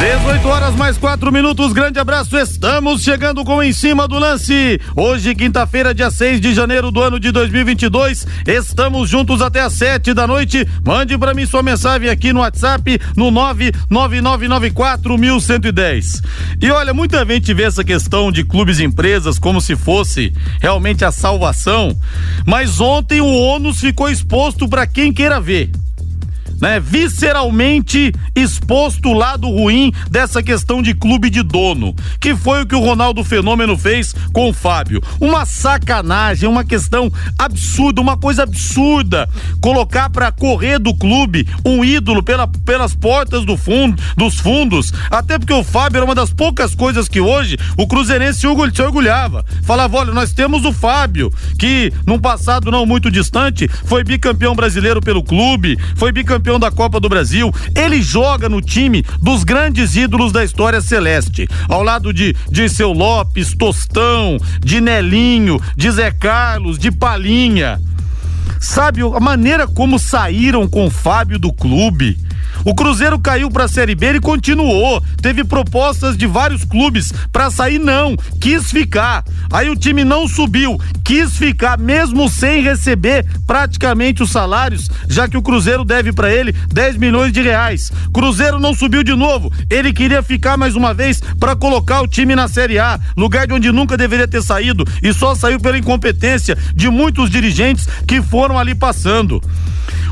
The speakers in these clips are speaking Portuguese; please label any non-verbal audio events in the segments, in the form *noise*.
18 horas mais 4 minutos, grande abraço. Estamos chegando com em cima do lance. Hoje, quinta-feira, dia 6 de janeiro do ano de 2022. Estamos juntos até às 7 da noite. Mande para mim sua mensagem aqui no WhatsApp no 99994110. E olha, muita gente vê essa questão de clubes e empresas como se fosse realmente a salvação, mas ontem o ônus ficou exposto para quem queira ver né, visceralmente exposto o lado ruim dessa questão de clube de dono, que foi o que o Ronaldo Fenômeno fez com o Fábio. Uma sacanagem, uma questão absurda, uma coisa absurda. Colocar para correr do clube um ídolo pela, pelas portas do fundo, dos fundos, até porque o Fábio era uma das poucas coisas que hoje o Cruzeirense se orgulhava. Falava, olha, nós temos o Fábio, que num passado não muito distante foi bicampeão brasileiro pelo clube, foi bicampeão campeão da Copa do Brasil. Ele joga no time dos grandes ídolos da história celeste, ao lado de Dirceu Lopes, Tostão, de Nelinho, de Zé Carlos, de Palinha. Sabe a maneira como saíram com o Fábio do clube? O Cruzeiro caiu para a Série B e continuou. Teve propostas de vários clubes para sair, não. Quis ficar. Aí o time não subiu. Quis ficar, mesmo sem receber praticamente os salários, já que o Cruzeiro deve para ele 10 milhões de reais. Cruzeiro não subiu de novo. Ele queria ficar mais uma vez para colocar o time na Série A, lugar de onde nunca deveria ter saído e só saiu pela incompetência de muitos dirigentes que foram ali passando.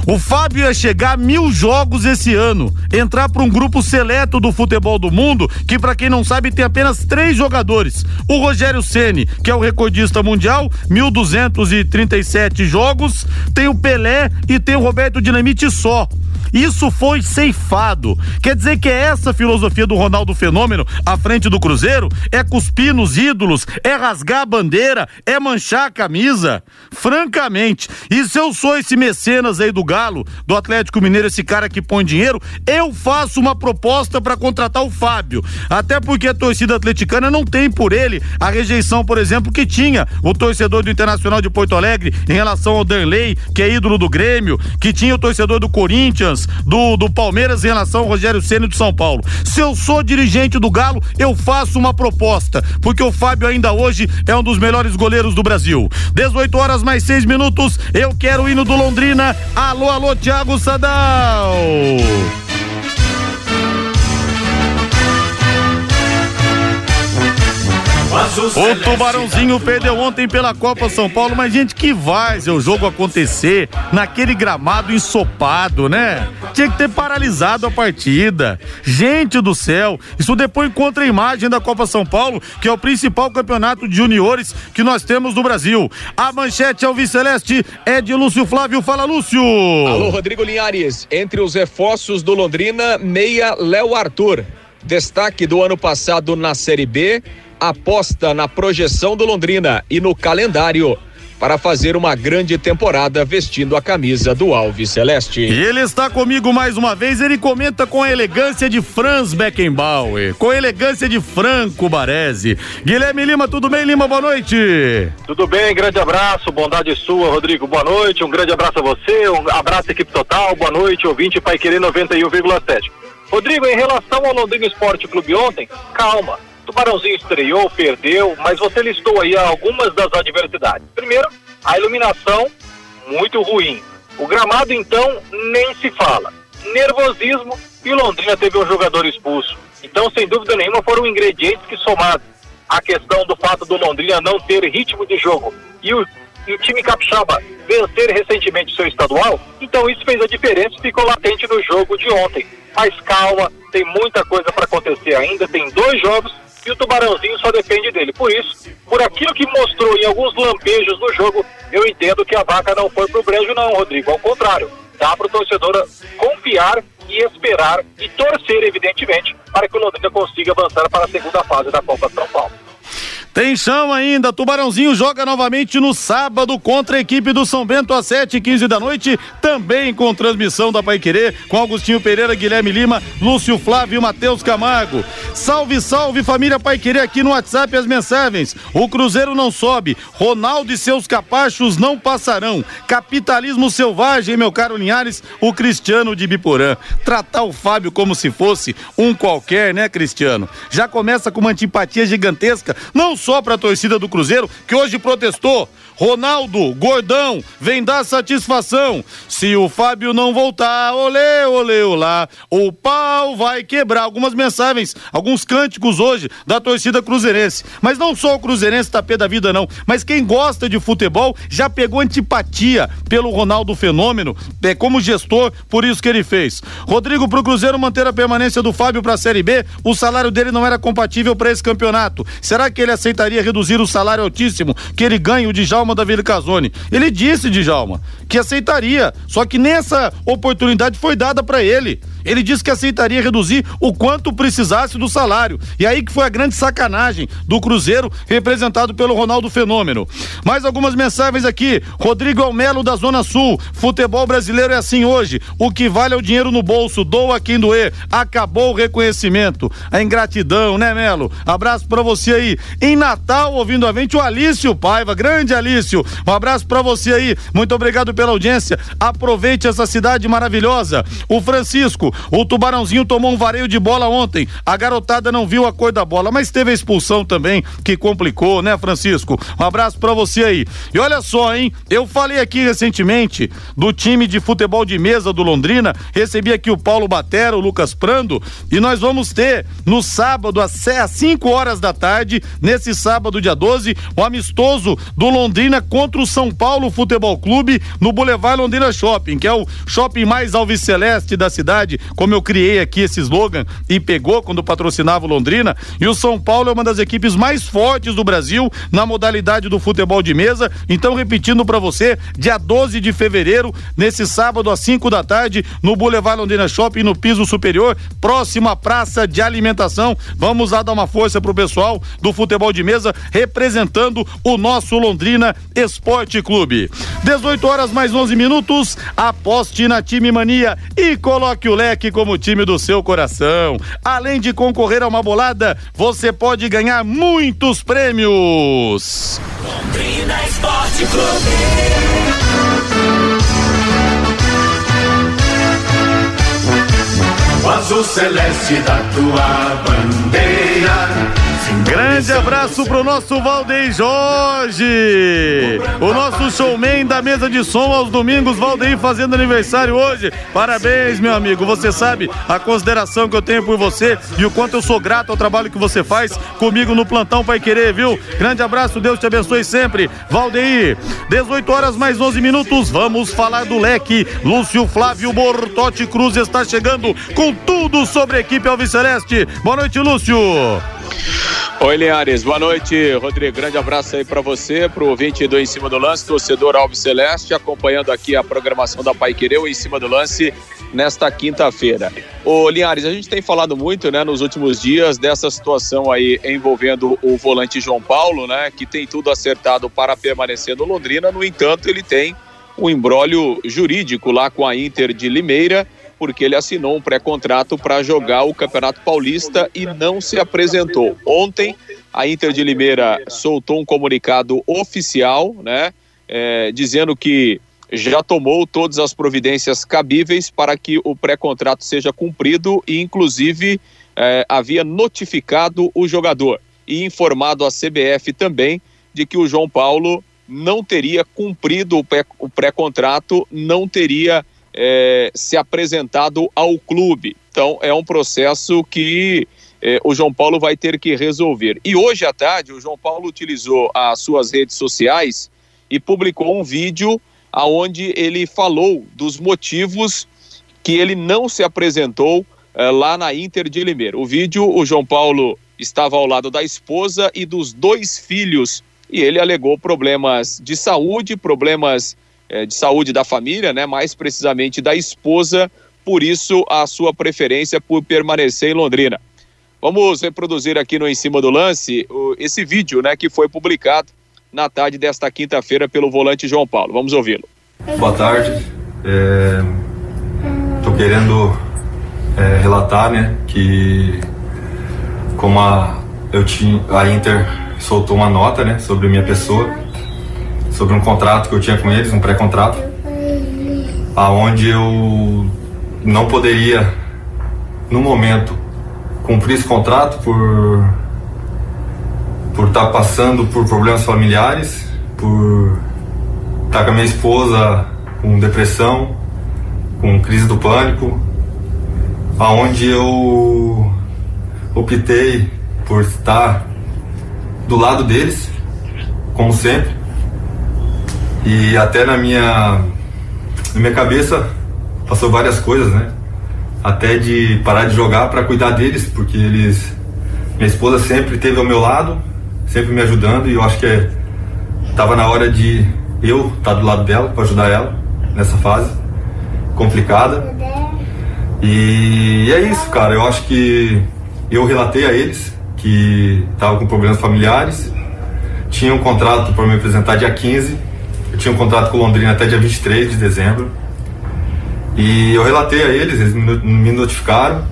O Fábio ia chegar a mil jogos esse ano, entrar para um grupo seleto do futebol do mundo, que para quem não sabe tem apenas três jogadores. O Rogério Ceni, que é o recordista mundial, 1.237 jogos, tem o Pelé e tem o Roberto Dinamite só. Isso foi ceifado. Quer dizer que é essa filosofia do Ronaldo Fenômeno à frente do Cruzeiro? É cuspir nos ídolos? É rasgar a bandeira? É manchar a camisa? Francamente. E se eu sou esse mecenas aí do Galo, do Atlético Mineiro, esse cara que põe dinheiro, eu faço uma proposta para contratar o Fábio. Até porque a torcida atleticana não tem por ele a rejeição, por exemplo, que tinha o torcedor do Internacional de Porto Alegre em relação ao Danley, que é ídolo do Grêmio, que tinha o torcedor do Corinthians do, do Palmeiras em relação ao Rogério Ceni do São Paulo. Se eu sou dirigente do Galo, eu faço uma proposta, porque o Fábio ainda hoje é um dos melhores goleiros do Brasil. 18 horas mais 6 minutos, eu quero o hino do Londrina. Alô, alô, Thiago Sadal. O Tubarãozinho perdeu ontem pela Copa São Paulo, mas gente, que vai o jogo acontecer naquele gramado ensopado, né? Tinha que ter paralisado a partida. Gente do céu, isso depois encontra a imagem da Copa São Paulo, que é o principal campeonato de juniores que nós temos no Brasil. A manchete ao Celeste é de Lúcio Flávio. Fala, Lúcio! Alô, Rodrigo Linhares. Entre os reforços do Londrina, meia Léo Arthur. Destaque do ano passado na Série B, aposta na projeção do Londrina e no calendário para fazer uma grande temporada vestindo a camisa do Alves Celeste. E ele está comigo mais uma vez, ele comenta com a elegância de Franz Beckenbauer, com a elegância de Franco Baresi. Guilherme Lima, tudo bem, Lima? Boa noite. Tudo bem, grande abraço, bondade sua, Rodrigo, boa noite, um grande abraço a você, um abraço equipe total, boa noite, ouvinte Pai Querer 91,7. Rodrigo, em relação ao Londrina Esporte Clube ontem, calma, Tubarãozinho estreou, perdeu, mas você listou aí algumas das adversidades. Primeiro, a iluminação muito ruim. O gramado, então, nem se fala. Nervosismo e Londrina teve um jogador expulso. Então, sem dúvida nenhuma, foram ingredientes que somados a questão do fato do Londrina não ter ritmo de jogo e o, e o time capixaba vencer recentemente seu estadual, então isso fez a diferença e ficou latente no jogo de ontem. Mas calma, tem muita coisa para acontecer ainda, tem dois jogos e o Tubarãozinho só depende dele. Por isso, por aquilo que mostrou em alguns lampejos no jogo, eu entendo que a vaca não foi pro brejo não, Rodrigo. Ao contrário, dá pro torcedor confiar e esperar e torcer, evidentemente, para que o Londrina consiga avançar para a segunda fase da Copa São Paulo. Tem chão ainda. Tubarãozinho joga novamente no sábado contra a equipe do São Bento às 7h15 da noite. Também com transmissão da Paiquerê, com Augustinho Pereira, Guilherme Lima, Lúcio Flávio e Matheus Camargo. Salve, salve família Paiquerê aqui no WhatsApp as mensagens. O Cruzeiro não sobe. Ronaldo e seus capachos não passarão. Capitalismo selvagem, meu caro Linhares, o Cristiano de Biporã. Tratar o Fábio como se fosse um qualquer, né, Cristiano? Já começa com uma antipatia gigantesca, não só para a torcida do Cruzeiro, que hoje protestou. Ronaldo, gordão, vem dar satisfação. Se o Fábio não voltar, olê, olê, olá, o pau vai quebrar. Algumas mensagens, alguns cânticos hoje da torcida cruzeirense. Mas não só o cruzeirense tá pé da vida, não. Mas quem gosta de futebol já pegou antipatia pelo Ronaldo Fenômeno, é como gestor, por isso que ele fez. Rodrigo, pro Cruzeiro manter a permanência do Fábio pra Série B, o salário dele não era compatível para esse campeonato. Será que ele aceitaria reduzir o salário altíssimo que ele ganha o Djalma Djalma Davi Casoni. Ele disse, Djalma, que aceitaria, só que nessa oportunidade foi dada para ele. Ele disse que aceitaria reduzir o quanto precisasse do salário. E aí que foi a grande sacanagem do Cruzeiro, representado pelo Ronaldo Fenômeno. Mais algumas mensagens aqui. Rodrigo Almelo da Zona Sul. Futebol brasileiro é assim hoje. O que vale é o dinheiro no bolso. Doa quem doer. Acabou o reconhecimento. A ingratidão, né, Melo? Abraço para você aí. Em Natal, ouvindo a gente, o Alício Paiva. Grande Alício. Um abraço para você aí. Muito obrigado pela audiência. Aproveite essa cidade maravilhosa. O Francisco, o Tubarãozinho tomou um vareio de bola ontem. A garotada não viu a cor da bola, mas teve a expulsão também, que complicou, né, Francisco? Um abraço para você aí. E olha só, hein? Eu falei aqui recentemente do time de futebol de mesa do Londrina. Recebi aqui o Paulo Batera, o Lucas Prando, e nós vamos ter no sábado, às 5 horas da tarde, nesse sábado, dia 12, o amistoso do Londrina contra o São Paulo Futebol Clube no Boulevard Londrina Shopping, que é o shopping mais alviceleste da cidade como eu criei aqui esse slogan e pegou quando patrocinava o Londrina. E o São Paulo é uma das equipes mais fortes do Brasil na modalidade do futebol de mesa. Então, repetindo para você, dia 12 de fevereiro, nesse sábado às 5 da tarde, no Boulevard Londrina Shopping, no piso superior, próximo à praça de alimentação. Vamos lá dar uma força pro pessoal do futebol de mesa, representando o nosso Londrina Esporte Clube. 18 horas mais 11 minutos. Aposte na Time Mania e coloque o leque Black como time do seu coração. Além de concorrer a uma bolada, você pode ganhar muitos prêmios. Londrina Esporte Clube. O azul celeste da tua bandeira Grande abraço pro nosso Valdeir Jorge, o nosso showman da mesa de som aos domingos, Valdeir fazendo aniversário hoje. Parabéns, meu amigo. Você sabe a consideração que eu tenho por você e o quanto eu sou grato ao trabalho que você faz comigo no plantão Pai Querer, viu? Grande abraço, Deus te abençoe sempre. Valdeir, 18 horas mais 11 minutos, vamos falar do leque. Lúcio Flávio Bortotti Cruz está chegando com tudo sobre a equipe Alves Celeste. Boa noite, Lúcio. Oi, Linhares. Boa noite, Rodrigo. Grande abraço aí para você, pro ouvinte do Em Cima do Lance, torcedor Alves Celeste, acompanhando aqui a programação da Pai Querer, Em Cima do Lance, nesta quinta-feira. Ô, Linhares, a gente tem falado muito, né, nos últimos dias dessa situação aí envolvendo o volante João Paulo, né, que tem tudo acertado para permanecer no Londrina, no entanto, ele tem um embrólio jurídico lá com a Inter de Limeira porque ele assinou um pré-contrato para jogar o Campeonato Paulista e não se apresentou. Ontem, a Inter de Limeira soltou um comunicado oficial, né, é, dizendo que já tomou todas as providências cabíveis para que o pré-contrato seja cumprido e, inclusive, é, havia notificado o jogador e informado a CBF também de que o João Paulo não teria cumprido o pré-contrato, não teria é, se apresentado ao clube. Então, é um processo que é, o João Paulo vai ter que resolver. E hoje à tarde, o João Paulo utilizou as suas redes sociais e publicou um vídeo aonde ele falou dos motivos que ele não se apresentou é, lá na Inter de Limeira. O vídeo, o João Paulo estava ao lado da esposa e dos dois filhos e ele alegou problemas de saúde, problemas é, de saúde da família, né? Mais precisamente da esposa, por isso a sua preferência por permanecer em Londrina. Vamos reproduzir aqui no Em Cima do Lance o, esse vídeo né, que foi publicado na tarde desta quinta-feira pelo volante João Paulo. Vamos ouvi-lo. Boa tarde. Estou é, querendo é, relatar né, que como a, eu tinha, a Inter soltou uma nota né, sobre minha pessoa, sobre um contrato que eu tinha com eles, um pré-contrato, aonde eu não poderia, no momento, cumprir esse contrato por por estar tá passando por problemas familiares, por estar tá com a minha esposa com depressão, com crise do pânico, aonde eu optei por estar do lado deles, como sempre, e até na minha na minha cabeça passou várias coisas, né? até de parar de jogar para cuidar deles, porque eles minha esposa sempre esteve ao meu lado, sempre me ajudando e eu acho que é, tava na hora de eu estar tá do lado dela para ajudar ela nessa fase complicada. E é isso, cara. Eu acho que eu relatei a eles que estava com problemas familiares, tinha um contrato para me apresentar dia 15, eu tinha um contrato com Londrina até dia 23 de dezembro. E eu relatei a eles, eles me notificaram.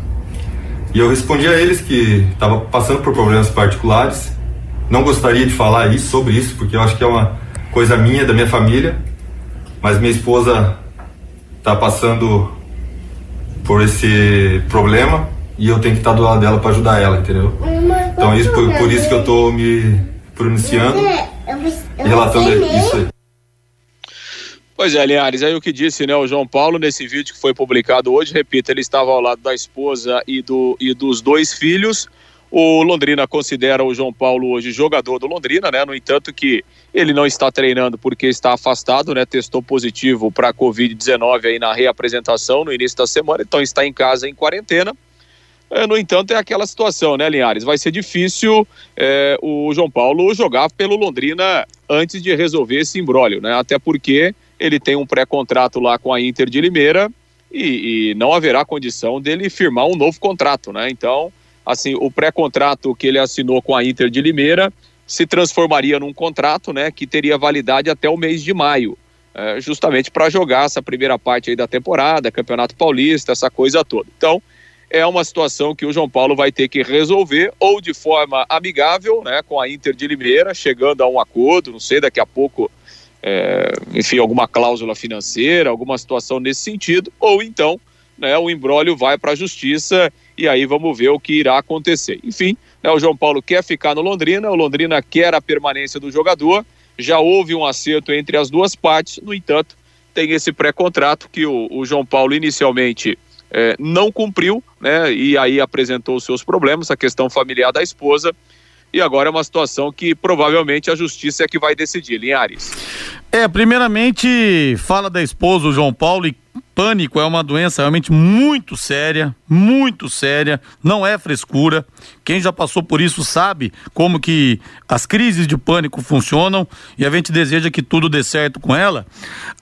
E eu respondi a eles que estava passando por problemas particulares. Não gostaria de falar isso, sobre isso, porque eu acho que é uma coisa minha, da minha família. Mas minha esposa está passando por esse problema e eu tenho que estar do lado dela para ajudar ela, entendeu? Então isso por, por isso que eu estou me pronunciando e relatando isso aí. Pois é, Linhares, aí o que disse né, o João Paulo nesse vídeo que foi publicado hoje, repito, ele estava ao lado da esposa e, do, e dos dois filhos. O Londrina considera o João Paulo hoje jogador do Londrina, né? No entanto, que ele não está treinando porque está afastado, né? Testou positivo para a Covid-19 aí na reapresentação no início da semana, então está em casa em quarentena. É, no entanto, é aquela situação, né, Linhares? Vai ser difícil é, o João Paulo jogar pelo Londrina antes de resolver esse imbróglio, né? Até porque ele tem um pré-contrato lá com a Inter de Limeira e, e, não haverá condição dele firmar um novo contrato, né? Então, assim, o pré-contrato que ele assinou com a Inter de Limeira se transformaria num contrato, né, que teria validade até o mês de maio, é, justamente para jogar essa primeira parte aí da temporada, Campeonato Paulista, essa coisa toda. Então, é uma situação que o João Paulo vai ter que resolver ou de forma amigável, né, com a Inter de Limeira, chegando a um acordo, não sei, daqui a pouco é, enfim, alguma cláusula financeira, alguma situação nesse sentido, ou então né, o embrólio vai para a justiça e aí vamos ver o que irá acontecer. Enfim, né, o João Paulo quer ficar no Londrina, o Londrina quer a permanência do jogador, já houve um acerto entre as duas partes, no entanto, tem esse pré-contrato que o, o, João Paulo inicialmente é, não cumpriu, né, e aí apresentou os seus problemas, a questão familiar da esposa, e agora é uma situação que provavelmente a justiça é que vai decidir, Linhares. É, primeiramente, fala da esposa, o João Paulo, e pânico é uma doença realmente muito séria, muito séria, não é frescura. Quem já passou por isso sabe como que as crises de pânico funcionam e a gente deseja que tudo dê certo com ela.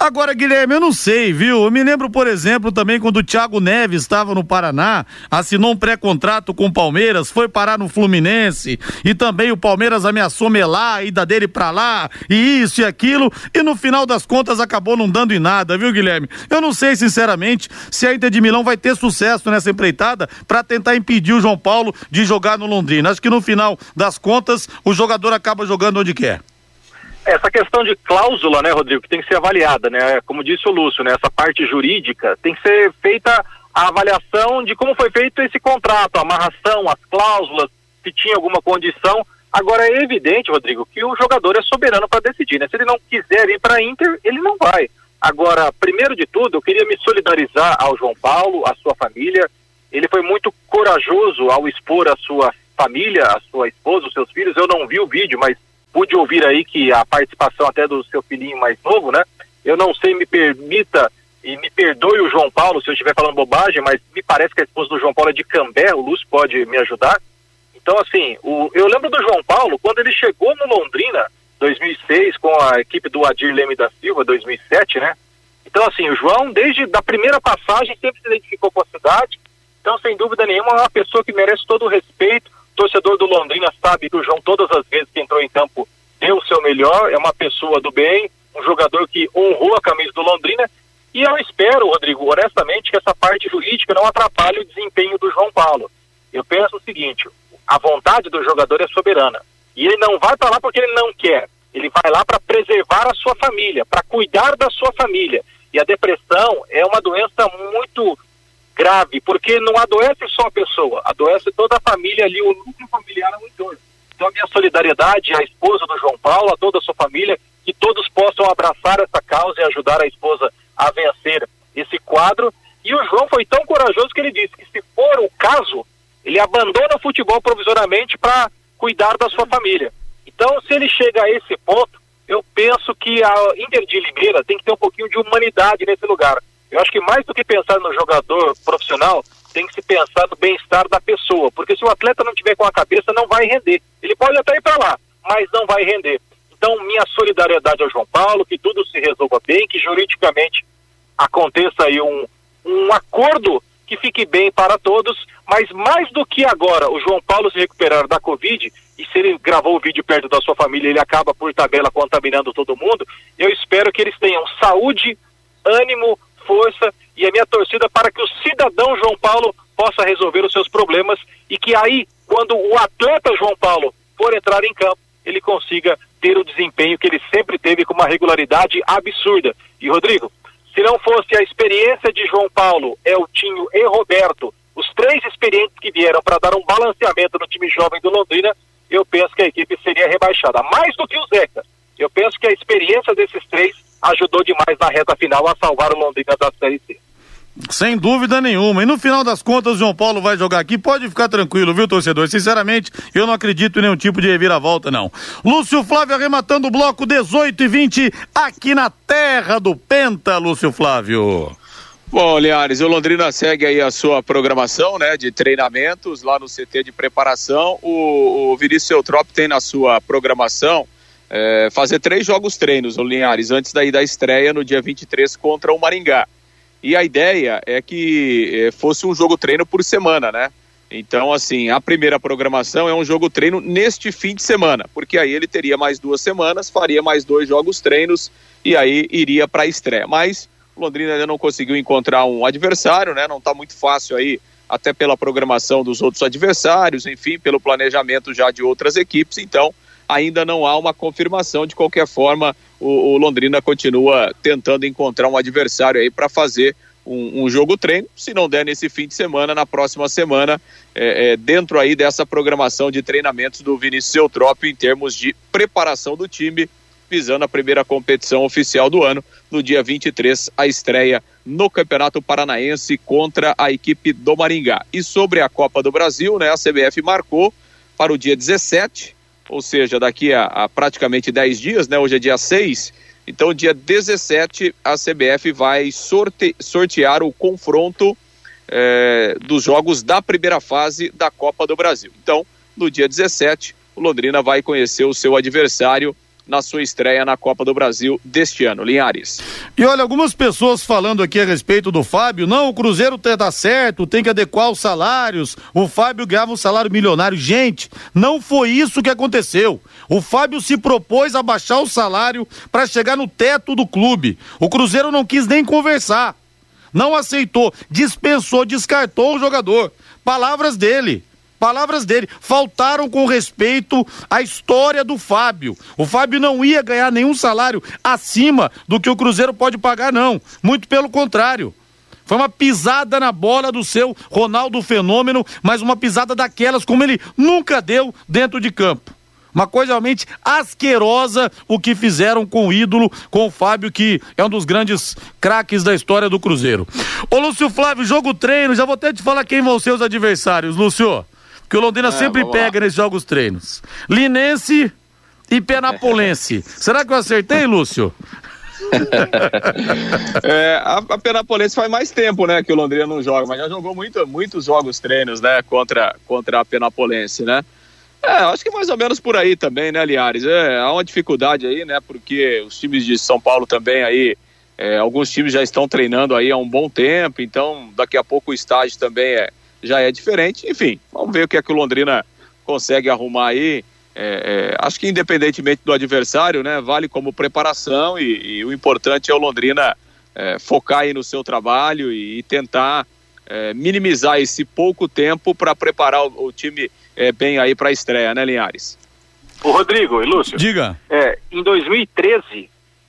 Agora, Guilherme, eu não sei, viu? Eu me lembro, por exemplo, também quando o Thiago Neves estava no Paraná, assinou um pré-contrato com o Palmeiras, foi parar no Fluminense e também o Palmeiras ameaçou melar a ida dele pra lá e isso e aquilo e no final das contas acabou não dando em nada, viu, Guilherme? Eu não sei, sinceramente, se a Inter de Milão vai ter sucesso nessa empreitada para tentar impedir o João Paulo de jogar no Londrina. Acho que no final das contas o jogador acaba jogando onde quer. Essa questão de cláusula, né, Rodrigo, que tem que ser avaliada, né? Como disse o Lúcio, né? Essa parte jurídica tem que ser feita a avaliação de como foi feito esse contrato, a amarração, as cláusulas, se tinha alguma condição. Agora é evidente, Rodrigo, que o jogador é soberano para decidir, né? Se ele não quiser ir para Inter, ele não vai. Agora, primeiro de tudo, eu queria me solidarizar ao João Paulo, à sua família. Ele foi muito corajoso ao expor a sua família, a sua esposa, os seus filhos. Eu não vi o vídeo, mas pude ouvir aí que a participação até do seu filhinho mais novo, né? Eu não sei, me permita e me perdoe o João Paulo se eu estiver falando bobagem, mas me parece que a esposa do João Paulo é de Cambé, o Lúcio pode me ajudar. Então, assim, o, eu lembro do João Paulo, quando ele chegou no Londrina, 2006, com a equipe do Adir Leme da Silva, 2007, né? Então, assim, o João, desde a primeira passagem, sempre se identificou com a cidade, Então, sem dúvida nenhuma, é uma pessoa que merece todo o respeito. O torcedor do Londrina sabe que o João, todas as vezes que entrou em campo, deu o seu melhor. É uma pessoa do bem, um jogador que honrou a camisa do Londrina. E eu espero, Rodrigo, honestamente, que essa parte jurídica não atrapalhe o desempenho do João Paulo. Eu penso o seguinte: a vontade do jogador é soberana. E ele não vai para lá porque ele não quer. Ele vai lá para preservar a sua família, para cuidar da sua família. E a depressão é uma doença muito grave, porque não adoece só a pessoa, adoece toda a família ali, o núcleo familiar no entorno. Então, a minha solidariedade à esposa do João Paulo, a toda a sua família, que todos possam abraçar essa causa e ajudar a esposa a vencer esse quadro. E o João foi tão corajoso que ele disse que, se for o caso, ele abandona o futebol provisoriamente para cuidar da sua família. Então, se ele chega a esse ponto, eu penso que a Inter de Limeira tem que ter um pouquinho de humanidade nesse lugar. Eu acho que mais do que pensar no jogador profissional, tem que se pensar no bem-estar da pessoa, porque se o atleta não tiver com a cabeça, não vai render. Ele pode até ir para lá, mas não vai render. Então, minha solidariedade ao João Paulo, que tudo se resolva bem, que juridicamente aconteça aí um, um acordo que fique bem para todos, mas mais do que agora o João Paulo se recuperar da Covid, e se ele gravou o vídeo perto da sua família, ele acaba por tabela contaminando todo mundo, eu espero que eles tenham saúde, ânimo, força e a minha torcida para que o cidadão João Paulo possa resolver os seus problemas e que aí, quando o atleta João Paulo for entrar em campo, ele consiga ter o desempenho que ele sempre teve com uma regularidade absurda. E Rodrigo, se não fosse a experiência de João Paulo, Eltinho e Roberto, os três experientes que vieram para dar um balanceamento no time jovem do Londrina, eu penso que a equipe seria rebaixada. Mais do que o Zeca. Eu penso que a experiência desses três ajudou demais na reta final a salvar o Londrina da Série C. Sem dúvida nenhuma. E no final das contas, o João Paulo vai jogar aqui. Pode ficar tranquilo, viu, torcedor? Sinceramente, eu não acredito em nenhum tipo de reviravolta, não. Lúcio Flávio arrematando o bloco 18 e 20 aqui na terra do Penta, Lúcio Flávio. Bom, Linhares, o Londrina segue aí a sua programação, né, de treinamentos lá no CT de preparação. O, o Vinícius Eutrop tem na sua programação é, fazer três jogos treinos, o Linhares, antes daí da estreia no dia 23 contra o Maringá. E a ideia é que é, fosse um jogo treino por semana, né? Então, assim, a primeira programação é um jogo treino neste fim de semana, porque aí ele teria mais duas semanas, faria mais dois jogos treinos e aí iria para a estreia. Mas Londrina ainda não conseguiu encontrar um adversário, né? Não está muito fácil aí, até pela programação dos outros adversários, enfim, pelo planejamento já de outras equipes. Então, ainda não há uma confirmação. De qualquer forma, o, o Londrina continua tentando encontrar um adversário aí para fazer um, um, jogo treino. Se não der nesse fim de semana, na próxima semana, é, é, dentro aí dessa programação de treinamentos do Vinícius Eutrópio em termos de preparação do time, visando a primeira competição oficial do ano, no dia 23, a estreia no Campeonato Paranaense contra a equipe do Maringá. E sobre a Copa do Brasil, né, a CBF marcou para o dia 17, ou seja, daqui a, a praticamente 10 dias, né? Hoje é dia 6. Então, dia 17, a CBF vai sorte, sortear o confronto é, dos jogos da primeira fase da Copa do Brasil. Então, no dia 17, o Londrina vai conhecer o seu adversário na sua estreia na Copa do Brasil deste ano. Linhares. E olha, algumas pessoas falando aqui a respeito do Fábio, não, o Cruzeiro tá certo, tem que adequar os salários, o Fábio ganhava um salário milionário. Gente, não foi isso que aconteceu. O Fábio se propôs a baixar o salário para chegar no teto do clube. O Cruzeiro não quis nem conversar. Não aceitou, dispensou, descartou o jogador. Palavras dele. Palavras dele, faltaram com respeito à história do Fábio. O Fábio não ia ganhar nenhum salário acima do que o Cruzeiro pode pagar, não. Muito pelo contrário. Foi uma pisada na bola do seu Ronaldo Fenômeno, mas uma pisada daquelas como ele nunca deu dentro de campo. Uma coisa realmente asquerosa o que fizeram com o ídolo, com o Fábio, que é um dos grandes craques da história do Cruzeiro. Ô Lúcio Flávio, jogo treino, já vou até te falar quem vão ser os adversários, Lúcio que o Londrina é, sempre pega lá. nesses jogos treinos. Linense e Penapolense. *laughs* Será que eu acertei, Lúcio? *laughs* é, a, a Penapolense faz mais tempo, né, que o Londrina não joga, mas já jogou muito, muitos jogos treinos, né, contra, contra a Penapolense, né? É, acho que mais ou menos por aí também, né, Liares? É, há uma dificuldade aí, né, porque os times de São Paulo também aí, é, alguns times já estão treinando aí há um bom tempo, então daqui a pouco o estágio também é, já é diferente. Enfim, vamos ver o que é que o Londrina consegue arrumar aí. É, é, acho que independentemente do adversário, né, vale como preparação e, e o importante é o Londrina é, focar aí no seu trabalho e, e tentar é, minimizar esse pouco tempo para preparar o, o time é, bem aí para a estreia, né, Linhares? O Rodrigo e Lúcio. Diga. É, em 2013,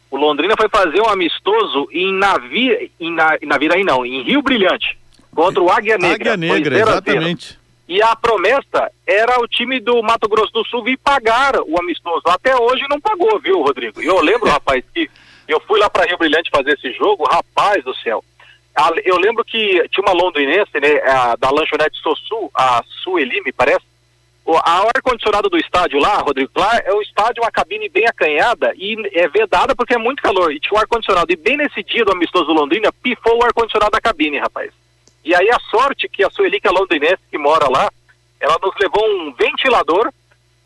o Londrina foi fazer um amistoso em Navira, em, na, em Naviraí não, em Rio Brilhante, contra o Águia Negra. Águia Negra, exatamente. E a promessa era o time do Mato Grosso do Sul vir pagar o amistoso. Até hoje não pagou, viu, Rodrigo? E eu lembro, *laughs* rapaz, que eu fui lá para Rio Brilhante fazer esse jogo, rapaz do céu. Eu lembro que tinha uma londrinense, né, da lanchonete Sossu, a Sueli, me parece. O ar-condicionado do estádio lá, Rodrigo, lá é um estádio, uma cabine bem acanhada e é vedada porque é muito calor. E tinha um ar-condicionado. E bem nesse dia do amistoso Londrina, pifou o ar-condicionado da cabine, rapaz. E aí a sorte que a Sueli, que é londrinense, que mora lá, ela nos levou um ventilador.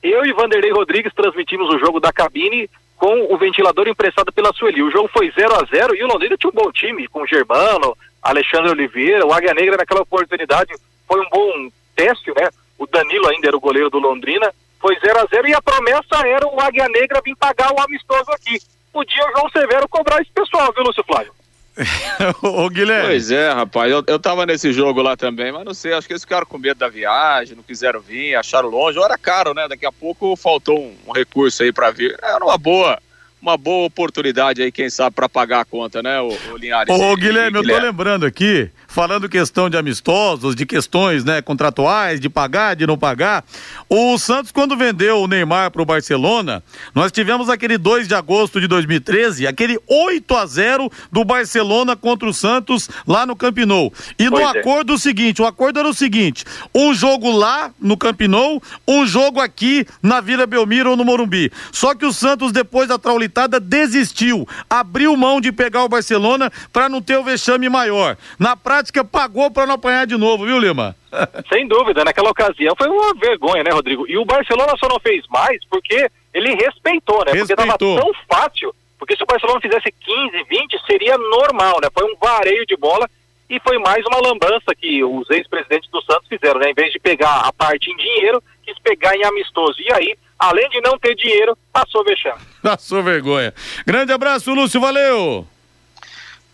Eu e Vanderlei Rodrigues transmitimos o jogo da cabine com o ventilador emprestado pela Sueli. O jogo foi 0 a 0 e o Londrina tinha um bom time, com Germano, Alexandre Oliveira, o Águia Negra naquela oportunidade foi um bom teste, né? O Danilo ainda era o goleiro do Londrina. Foi 0 a 0 e a promessa era o Águia Negra vir pagar o amistoso aqui. Podia o João Severo cobrar esse pessoal, viu, Lúcio Flávio? *laughs* Ô, Guilherme. Pois é, rapaz. Eu, eu tava nesse jogo lá também, mas não sei, acho que eles ficaram com medo da viagem, não quiseram vir, acharam longe. Ou era caro, né? Daqui a pouco faltou um, um recurso aí para vir. Era uma boa uma boa oportunidade aí, quem sabe, para pagar a conta, né, o, o Linhares? Ô, Guilherme, eu tô lembrando aqui falando questão de amistosos, de questões né, contratuais, de pagar, de não pagar. O Santos, quando vendeu o Neymar para o Barcelona, nós tivemos aquele 2 de agosto de 2013, aquele 8 a 0 do Barcelona contra o Santos lá no Camp Nou. E pois no é. acordo o seguinte, o acordo era o seguinte, um jogo lá no Camp Nou, um jogo aqui na Vila Belmiro ou no Morumbi. Só que o Santos, depois da traulitada, desistiu, abriu mão de pegar o Barcelona para não ter o vexame maior. Na prática, pagou para não apanhar de novo, viu, Lima? *laughs* Sem dúvida, naquela ocasião foi uma vergonha, né, Rodrigo? E o Barcelona só não fez mais porque ele respeitou, né? Respeitou. Porque tava tão fácil, porque se o Barcelona fizesse 15, 20, seria normal, né? Foi um vareio de bola e foi mais uma lambança que os ex-presidentes do Santos fizeram, né? Em vez de pegar a parte em dinheiro, quis pegar em amistoso. E aí, além de não ter dinheiro, passou vexame. Passou vergonha. Grande abraço, Lúcio, valeu!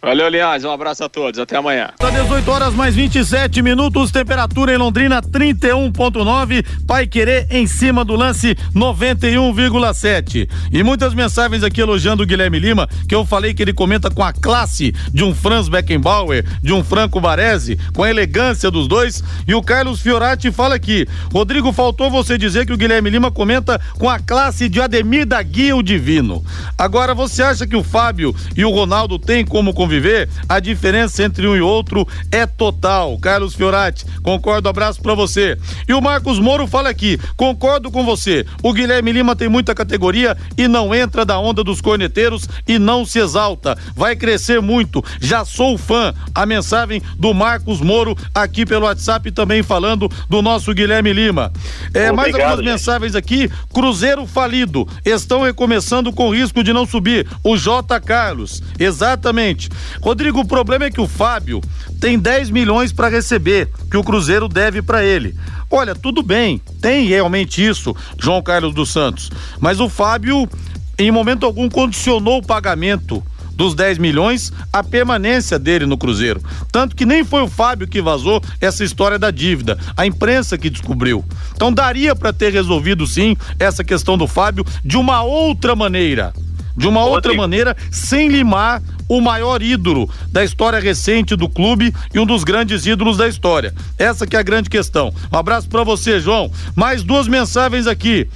Valeu, aliás, um abraço a todos, até amanhã. Tá 18 horas mais 27 minutos, temperatura em Londrina 31.9, Pai Querer em cima do lance 91,7. E muitas mensagens aqui elogiando o Guilherme Lima, que eu falei que ele comenta com a classe de um Franz Beckenbauer, de um Franco Baresi, com a elegância dos dois. E o Carlos Fiorati fala aqui: Rodrigo, faltou você dizer que o Guilherme Lima comenta com a classe de Ademir da Guia o Divino. Agora, você acha que o Fábio e o Ronaldo têm como conviver? viver, a diferença entre um e outro é total. Carlos Fiorati, concordo, abraço para você. E o Marcos Moro fala aqui, concordo com você. O Guilherme Lima tem muita categoria e não entra da onda dos corneteiros e não se exalta. Vai crescer muito. Já sou fã. A mensagem do Marcos Moro aqui pelo WhatsApp também falando do nosso Guilherme Lima. É, Obrigado, mais algumas gente. mensagens aqui. Cruzeiro falido. Estão recomeçando com risco de não subir. O J. Carlos. Exatamente. Rodrigo, o problema é que o Fábio tem 10 milhões para receber, que o Cruzeiro deve para ele. Olha, tudo bem, tem realmente isso, João Carlos dos Santos. Mas o Fábio, em momento algum, condicionou o pagamento dos 10 milhões a permanência dele no Cruzeiro. Tanto que nem foi o Fábio que vazou essa história da dívida, a imprensa que descobriu. Então daria para ter resolvido sim essa questão do Fábio de uma outra maneira. De uma outra maneira, sem limar o maior ídolo da história recente do clube e um dos grandes ídolos da história. Essa que é a grande questão. Um abraço para você, João. Mais duas mensagens aqui.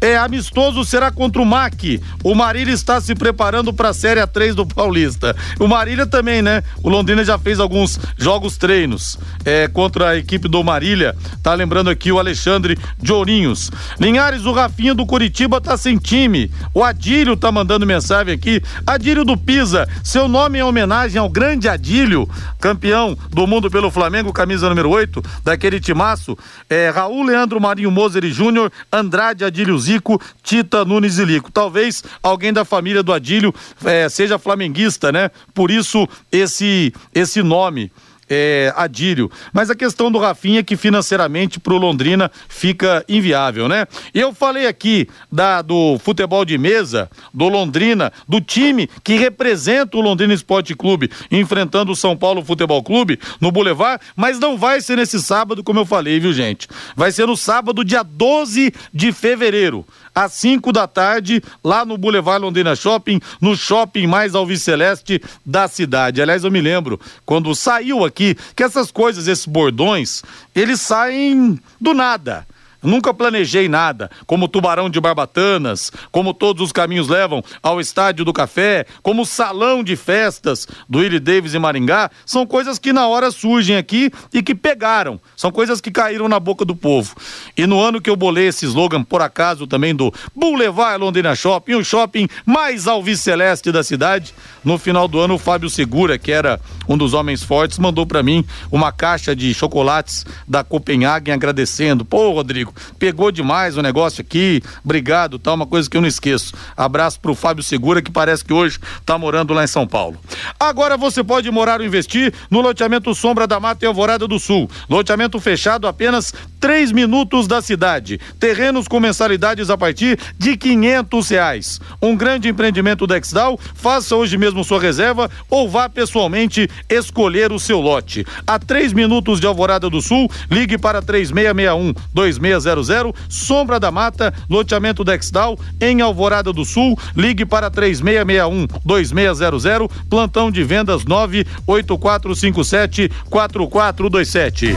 É amistoso será contra o MAC. O Marília está se preparando para a Série A3 do Paulista. O Marília também, né? O Londrina já fez alguns jogos treinos é, contra a equipe do Marília. Tá lembrando aqui o Alexandre de Ourinhos. Linhares, o Rafinha do Curitiba tá sem time. O Adílio tá mandando mensagem aqui. Adílio do Pisa, seu nome é homenagem ao grande Adílio, campeão do mundo pelo Flamengo, camisa número 8, daquele timaço. É, Raul Leandro Marinho Moser e Júnior, Andrade Adílio Zico, Tita Nunes e Lico. Talvez alguém da família do Adílio é, seja flamenguista, né? Por isso esse, esse nome é, Adílio. Mas a questão do Rafinha é que financeiramente pro Londrina fica inviável, né? Eu falei aqui da, do futebol de mesa, do Londrina, do time que representa o Londrina Esporte Clube enfrentando o São Paulo Futebol Clube no Boulevard, mas não vai ser nesse sábado, como eu falei, viu, gente? Vai ser no sábado, dia 12 de fevereiro às 5 da tarde, lá no Boulevard Londrina Shopping, no shopping mais alviceleste da cidade. Aliás, eu me lembro, quando saiu aqui, que essas coisas, esses bordões, eles saem do nada. Nunca planejei nada, como Tubarão de Barbatanas, como todos os caminhos levam ao Estádio do Café, como o salão de festas do Willie Davis em Maringá, são coisas que na hora surgem aqui e que pegaram, são coisas que caíram na boca do povo. E no ano que eu bolei esse slogan, por acaso também do Boulevard Londrina Shopping, o shopping mais alviceleste da cidade, no final do ano o Fábio Segura, que era um dos homens fortes, mandou para mim uma caixa de chocolates da Copenhagen agradecendo. Pô, Rodrigo, pegou demais o negócio aqui, obrigado, tal, uma coisa que eu não esqueço. Abraço pro Fábio Segura, que parece que hoje tá morando lá em São Paulo. Agora você pode morar ou investir no loteamento Sombra da Mata e Alvorada do Sul. Loteamento fechado apenas três minutos da cidade. Terrenos com mensalidades a partir de quinhentos reais. Um grande empreendimento da Exdal, faça hoje mesmo sua reserva ou vá pessoalmente escolher o seu lote. A três minutos de Alvorada do Sul, ligue para três meia meia um dois meia 3600, Sombra da Mata, loteamento Dexdal, em Alvorada do Sul. Ligue para 3661 2600, plantão de vendas 98457 4427.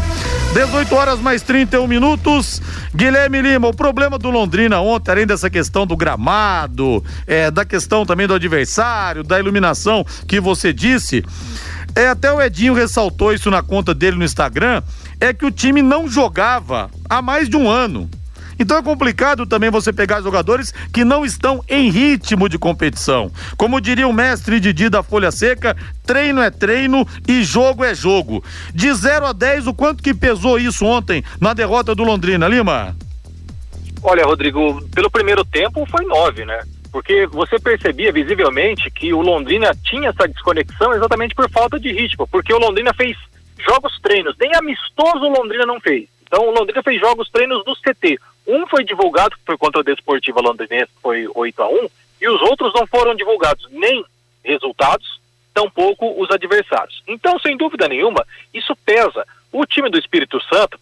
18 horas mais 31 minutos. Guilherme Lima, o problema do Londrina ontem, além dessa questão do gramado, é, da questão também do adversário, da iluminação que você disse, é, até o Edinho ressaltou isso na conta dele no Instagram é que o time não jogava há mais de um ano. Então é complicado também você pegar jogadores que não estão em ritmo de competição. Como diria o mestre Didi da Folha Seca, treino é treino e jogo é jogo. De 0 a 10, o quanto que pesou isso ontem na derrota do Londrina, Lima? Olha, Rodrigo, pelo primeiro tempo foi 9, né? Porque você percebia visivelmente que o Londrina tinha essa desconexão exatamente por falta de ritmo, porque o Londrina fez jogos treinos, nem amistoso o Londrina não fez. Então o Londrina fez jogos treinos do CT. Um foi divulgado, que foi contra o Desportiva Londrinense, foi 8 a 1 e os outros não foram divulgados nem resultados, tampouco os adversários. Então, sem dúvida nenhuma, isso pesa. O time do Espírito Santo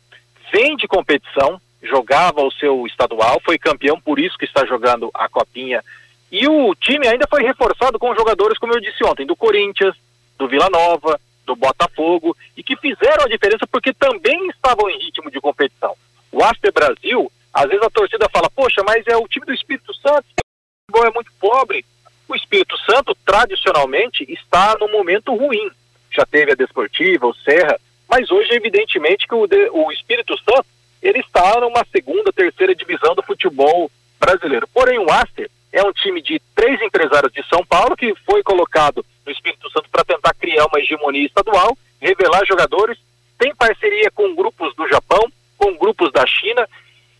vem de competição, jogava o seu estadual, foi campeão, por isso que está jogando a copinha. E o time ainda foi reforçado com jogadores, como eu disse ontem, do Corinthians, do Vila Nova, do Botafogo e que fizeram a diferença porque também estavam em ritmo de competição. O Aster Brasil, às vezes a torcida fala, poxa, mas é o time do Espírito Santo, o futebol é muito pobre. O Espírito Santo, tradicionalmente, está no momento ruim. Já teve a Desportiva, o Serra, mas hoje, evidentemente, que o, de, o Espírito Santo ele está numa segunda, terceira divisão do futebol brasileiro. Porém, o Aster é um time de três empresários de São Paulo que foi colocado no Espírito Santo para tentar criar uma hegemonia estadual, revelar jogadores, tem parceria com grupos do Japão, com grupos da China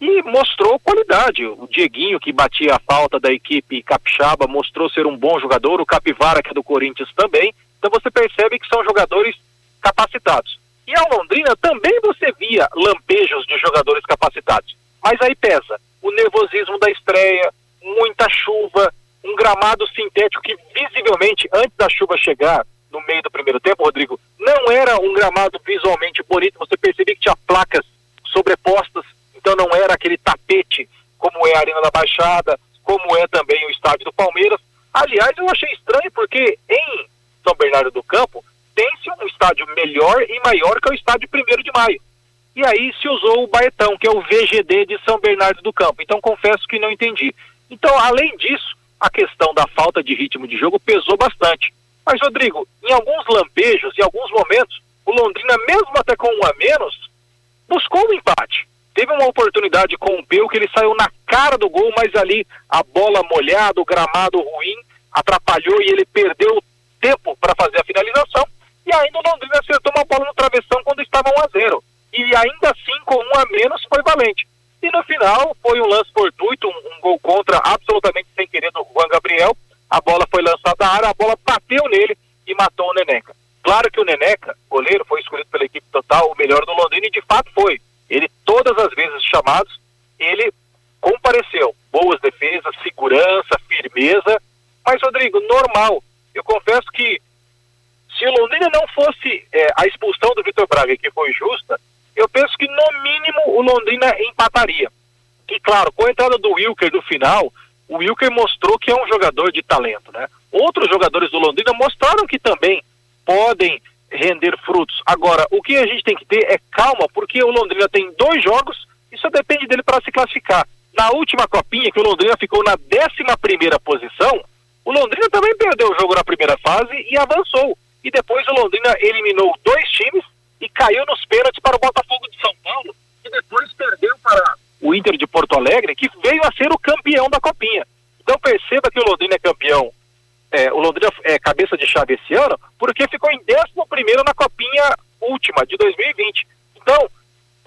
e mostrou qualidade. O Dieguinho, que batia a falta da equipe capixaba, mostrou ser um bom jogador, o Capivara, que é do Corinthians também. Então você percebe que são jogadores capacitados. E a Londrina também você via lampejos de jogadores capacitados. Mas aí pesa o nervosismo da estreia, muita chuva, um gramado sintético que visivelmente, antes da chuva chegar, no meio do primeiro tempo, Rodrigo, não era um gramado visualmente bonito, você percebia que tinha placas sobrepostas, então não era aquele tapete como é a Arena da Baixada, como é também o estádio do Palmeiras. Aliás, eu achei estranho porque em São Bernardo do Campo tem-se um estádio melhor e maior que o estádio 1 de maio. E aí se usou o Baetão, que é o VGD de São Bernardo do Campo. Então confesso que não entendi. Então, além disso, a questão da falta de ritmo de jogo pesou bastante. Mas, Rodrigo, em alguns lampejos, em alguns momentos, o Londrina, mesmo até com um a menos, buscou o um empate. Teve uma oportunidade com o Peu que ele saiu na cara do gol, mas ali a bola molhada, o gramado ruim, atrapalhou e ele perdeu tempo para fazer a finalização. E ainda o Londrina acertou uma bola no travessão quando estava 1 a 0 E ainda assim, com um a menos, foi valente. E no final foi um lance fortuito, um, um gol contra absolutamente sem querer do Juan Gabriel. A bola foi lançada à área, a bola bateu nele e matou o Neneca. Claro que o Neneca, goleiro, foi escolhido disputar o melhor do Londrina e de fato foi. Ele, todas as vezes chamados, ele compareceu. Boas defesas, segurança, firmeza. Mas, Rodrigo, normal. Eu confesso que se o Londrina não fosse é, a expulsão do Vitor Braga, que foi justa, eu penso que no mínimo o Londrina empataria. E claro, com a entrada do Wilker no final, o Wilker mostrou que é um jogador de talento, né? Outros jogadores do Londrina mostraram que também podem render frutos. Agora, o que a gente tem que ter é calma, porque o Londrina tem dois jogos e só depende dele para se classificar. Na última copinha, que o Londrina ficou na 11 primeira posição, o Londrina também perdeu o jogo na primeira fase e avançou. E depois o Londrina eliminou dois times e caiu nos pênaltis para o Botafogo de São Paulo, e depois perdeu para o Inter de Porto Alegre, que veio a ser o campeão da copinha. Então perceba que o Londrina é campeão é, o Londrina é cabeça de chave esse ano, porque ficou em 11 na Copinha última, de 2020. Então,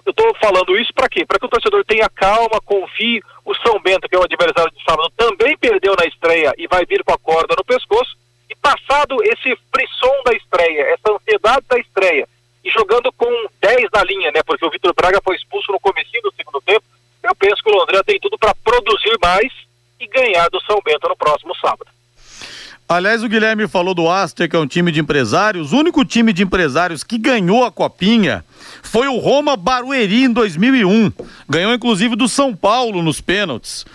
eu estou falando isso para quê? Para que o torcedor tenha calma, confie. O São Bento, que é o adversário de sábado, também perdeu na estreia e vai vir com a corda no pescoço. E passado esse frisson da estreia, essa ansiedade da estreia, e jogando com 10 na linha, né? Porque o Vitor Braga foi expulso no começo do segundo tempo. Eu penso que o Londrina tem tudo para produzir mais e ganhar do São Bento no próximo sábado. Aliás, o Guilherme falou do Aster, que é um time de empresários. O único time de empresários que ganhou a copinha foi o Roma Barueri em 2001. Ganhou inclusive do São Paulo nos pênaltis.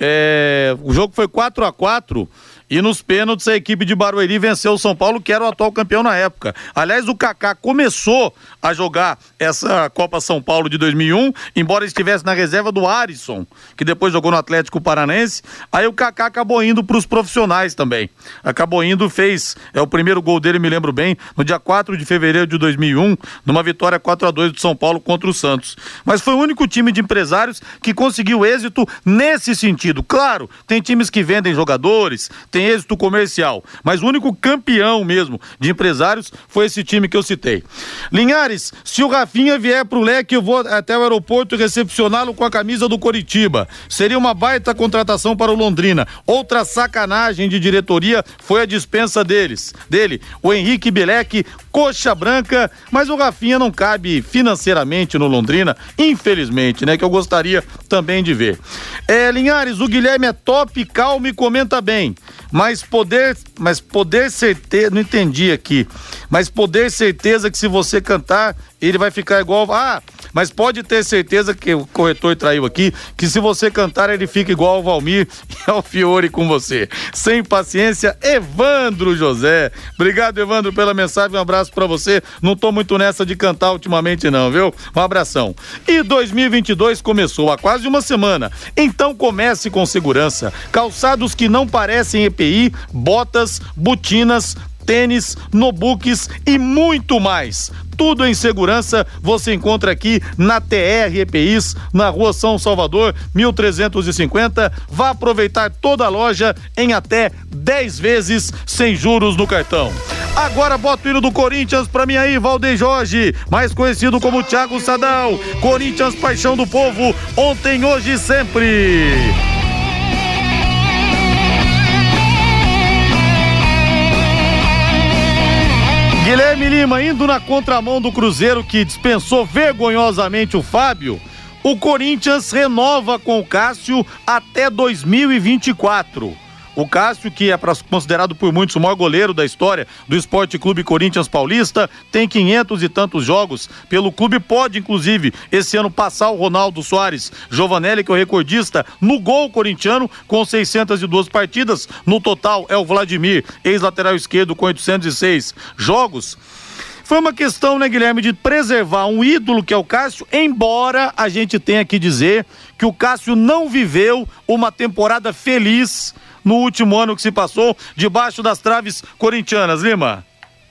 É, o jogo foi 4 a 4 e nos pênaltis, a equipe de Barueri venceu o São Paulo, que era o atual campeão na época. Aliás, o Kaká começou a jogar essa Copa São Paulo de 2001, embora estivesse na reserva do Arisson, que depois jogou no Atlético Paranense. Aí o Kaká acabou indo para os profissionais também. Acabou indo, fez é o primeiro gol dele, me lembro bem, no dia 4 de fevereiro de 2001, numa vitória 4 a 2 do São Paulo contra o Santos. Mas foi o único time de empresários que conseguiu êxito nesse sentido. Claro, tem times que vendem jogadores, tem êxito comercial. Mas o único campeão mesmo de empresários foi esse time que eu citei. Linhares, se o Rafinha vier pro leque, eu vou até o aeroporto recepcioná-lo com a camisa do Coritiba. Seria uma baita contratação para o Londrina. Outra sacanagem de diretoria foi a dispensa deles. Dele, o Henrique Belec, coxa branca, mas o Rafinha não cabe financeiramente no Londrina, infelizmente, né? Que eu gostaria também de ver. É, Linhares, o Guilherme é top, calmo e comenta bem mas poder, mas poder certeza, não entendi aqui, mas poder certeza que se você cantar, ele vai ficar igual, ah, mas pode ter certeza que o corretor traiu aqui, que se você cantar ele fica igual ao Valmir *laughs* e ao Fiore com você. Sem paciência, Evandro José. Obrigado, Evandro, pela mensagem. Um abraço para você. Não tô muito nessa de cantar ultimamente não, viu? Um abração. E 2022 começou há quase uma semana. Então comece com segurança. Calçados que não parecem EPI, botas, botinas, tênis, notebooks e muito mais. Tudo em segurança você encontra aqui na TR EPIs, na rua São Salvador, 1350. Vá aproveitar toda a loja em até 10 vezes sem juros no cartão. Agora bota o hino do Corinthians pra mim aí, Valdeir Jorge, mais conhecido como Thiago Sadal. Corinthians, paixão do povo, ontem, hoje e sempre. Guilherme Lima, indo na contramão do Cruzeiro que dispensou vergonhosamente o Fábio, o Corinthians renova com o Cássio até 2024. O Cássio, que é considerado por muitos o maior goleiro da história do Esporte Clube Corinthians Paulista, tem 500 e tantos jogos pelo clube, pode inclusive esse ano passar o Ronaldo Soares Giovanelli, que é o recordista no gol corintiano, com 602 partidas. No total é o Vladimir, ex-lateral esquerdo, com 806 jogos. Foi uma questão, né, Guilherme, de preservar um ídolo que é o Cássio, embora a gente tenha que dizer que o Cássio não viveu uma temporada feliz no último ano que se passou debaixo das traves corintianas, Lima.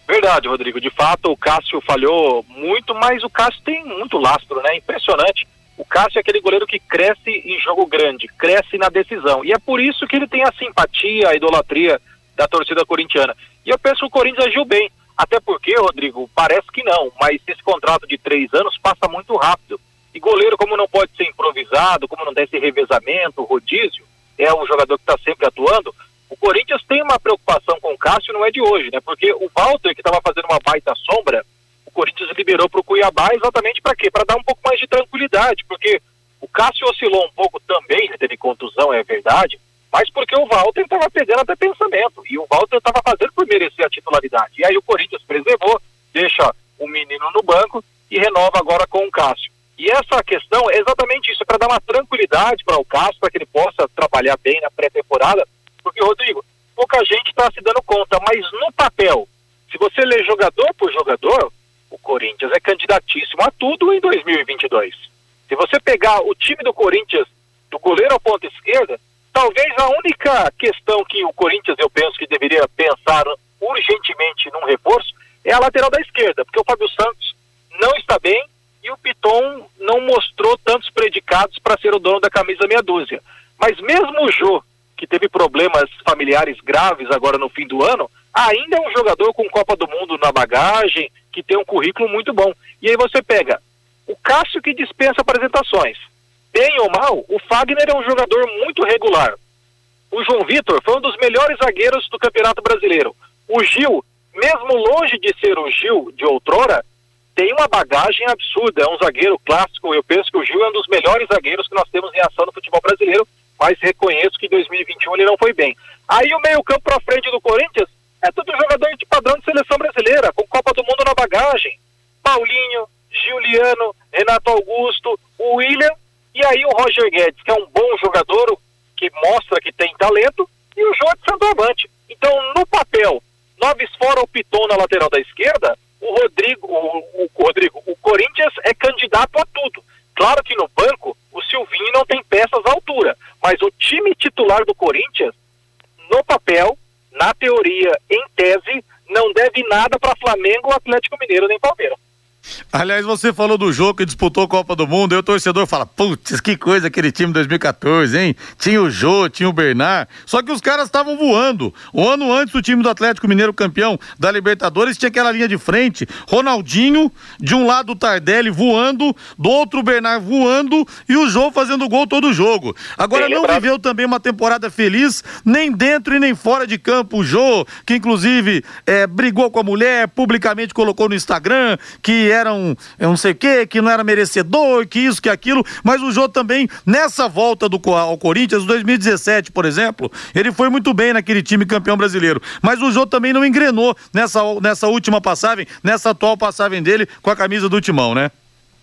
Verdade, Rodrigo. De fato, o Cássio falhou muito, mas o Cássio tem muito lastro, né? Impressionante. O Cássio é aquele goleiro que cresce em jogo grande, cresce na decisão. E é por isso que ele tem a simpatia, a idolatria da torcida corintiana. E eu penso que o Corinthians agiu bem. Até porque, Rodrigo, parece que não, mas esse contrato de três anos passa muito rápido. E goleiro, como não pode ser improvisado, como não tem esse revezamento, rodízio, é um jogador que está sempre atuando, o Corinthians tem uma preocupação com o Cássio, não é de hoje, né? Porque o Walter, que estava fazendo uma baita sombra, o Corinthians liberou para o Cuiabá exatamente para quê? Para dar um pouco mais de tranquilidade, porque o Cássio oscilou um pouco também, ele teve contusão, é verdade, mas porque o Walter estava pegando até pensamento, e o Walter estava fazendo por merecer a titularidade. E aí o Corinthians preservou, deixa o menino no banco e renova agora com o Cássio. E essa questão é exatamente isso, para dar uma tranquilidade para o Cássio, para que ele possa trabalhar bem na pré-temporada, porque, Rodrigo, pouca gente está se dando conta, mas no papel, se você lê jogador por jogador, o Corinthians é candidatíssimo a tudo em 2022. Se você pegar o time do Corinthians, do goleiro à ponta esquerda, talvez a única questão que o Corinthians, eu penso que deveria pensar urgentemente num reforço, é a lateral da esquerda, porque o Fábio Santos não está bem e o Piton não mostrou tantos predicados para ser o dono da camisa meia dúzia. Mas mesmo o Jô, que teve problemas familiares graves agora no fim do ano, ainda é um jogador com Copa do Mundo na bagagem, que tem um currículo muito bom. E aí você pega o Cássio que dispensa apresentações. Bem ou mal, o Fagner é um jogador muito regular. O João Vitor foi um dos melhores zagueiros do Campeonato Brasileiro. O Gil, mesmo longe de ser o Gil de outrora, tem uma bagagem absurda, é um zagueiro clássico. Eu penso que o Gil é um dos melhores zagueiros que nós temos em ação no futebol brasileiro, mas reconheço que em 2021 ele não foi bem. Aí o meio-campo para frente do Corinthians é tudo jogador de padrão de seleção brasileira, com Copa do Mundo na bagagem. Paulinho, Juliano, Renato Augusto, o William e aí o Roger Guedes, que é um bom jogador, que mostra que tem talento, e o João de Sandoavante. Então, no papel, Noves fora o Piton na lateral da esquerda, o Rodrigo, o, o, Rodrigo, o Corinthians é candidato a tudo. Claro que no banco o Silvinho não tem peças à altura, mas o time titular do Corinthians, no papel, na teoria, em tese, não deve nada Flamengo, Atlético Mineiro nem Palmeiras. Aliás, você falou do jogo que disputou a Copa do Mundo, e o torcedor fala, putz, que coisa aquele time 2014, hein? Tinha o Jô, tinha o Bernard, só que os caras estavam voando. Um ano antes, o time do Atlético Mineiro campeão da Libertadores tinha aquela linha de frente, Ronaldinho, de um lado o Tardelli voando, do outro o Bernard voando e o Jô fazendo gol todo jogo. Agora não viveu também uma temporada feliz, nem dentro e nem fora de campo. O Jô, que inclusive é, brigou com a mulher, publicamente colocou no Instagram que era eu não sei o quê, que não era merecedor, que isso, que aquilo, mas o Jô também, nessa volta do, ao Corinthians, 2017, por exemplo, ele foi muito bem naquele time campeão brasileiro, mas o Jô também não engrenou nessa, nessa última passagem, nessa atual passagem dele com a camisa do Timão, né?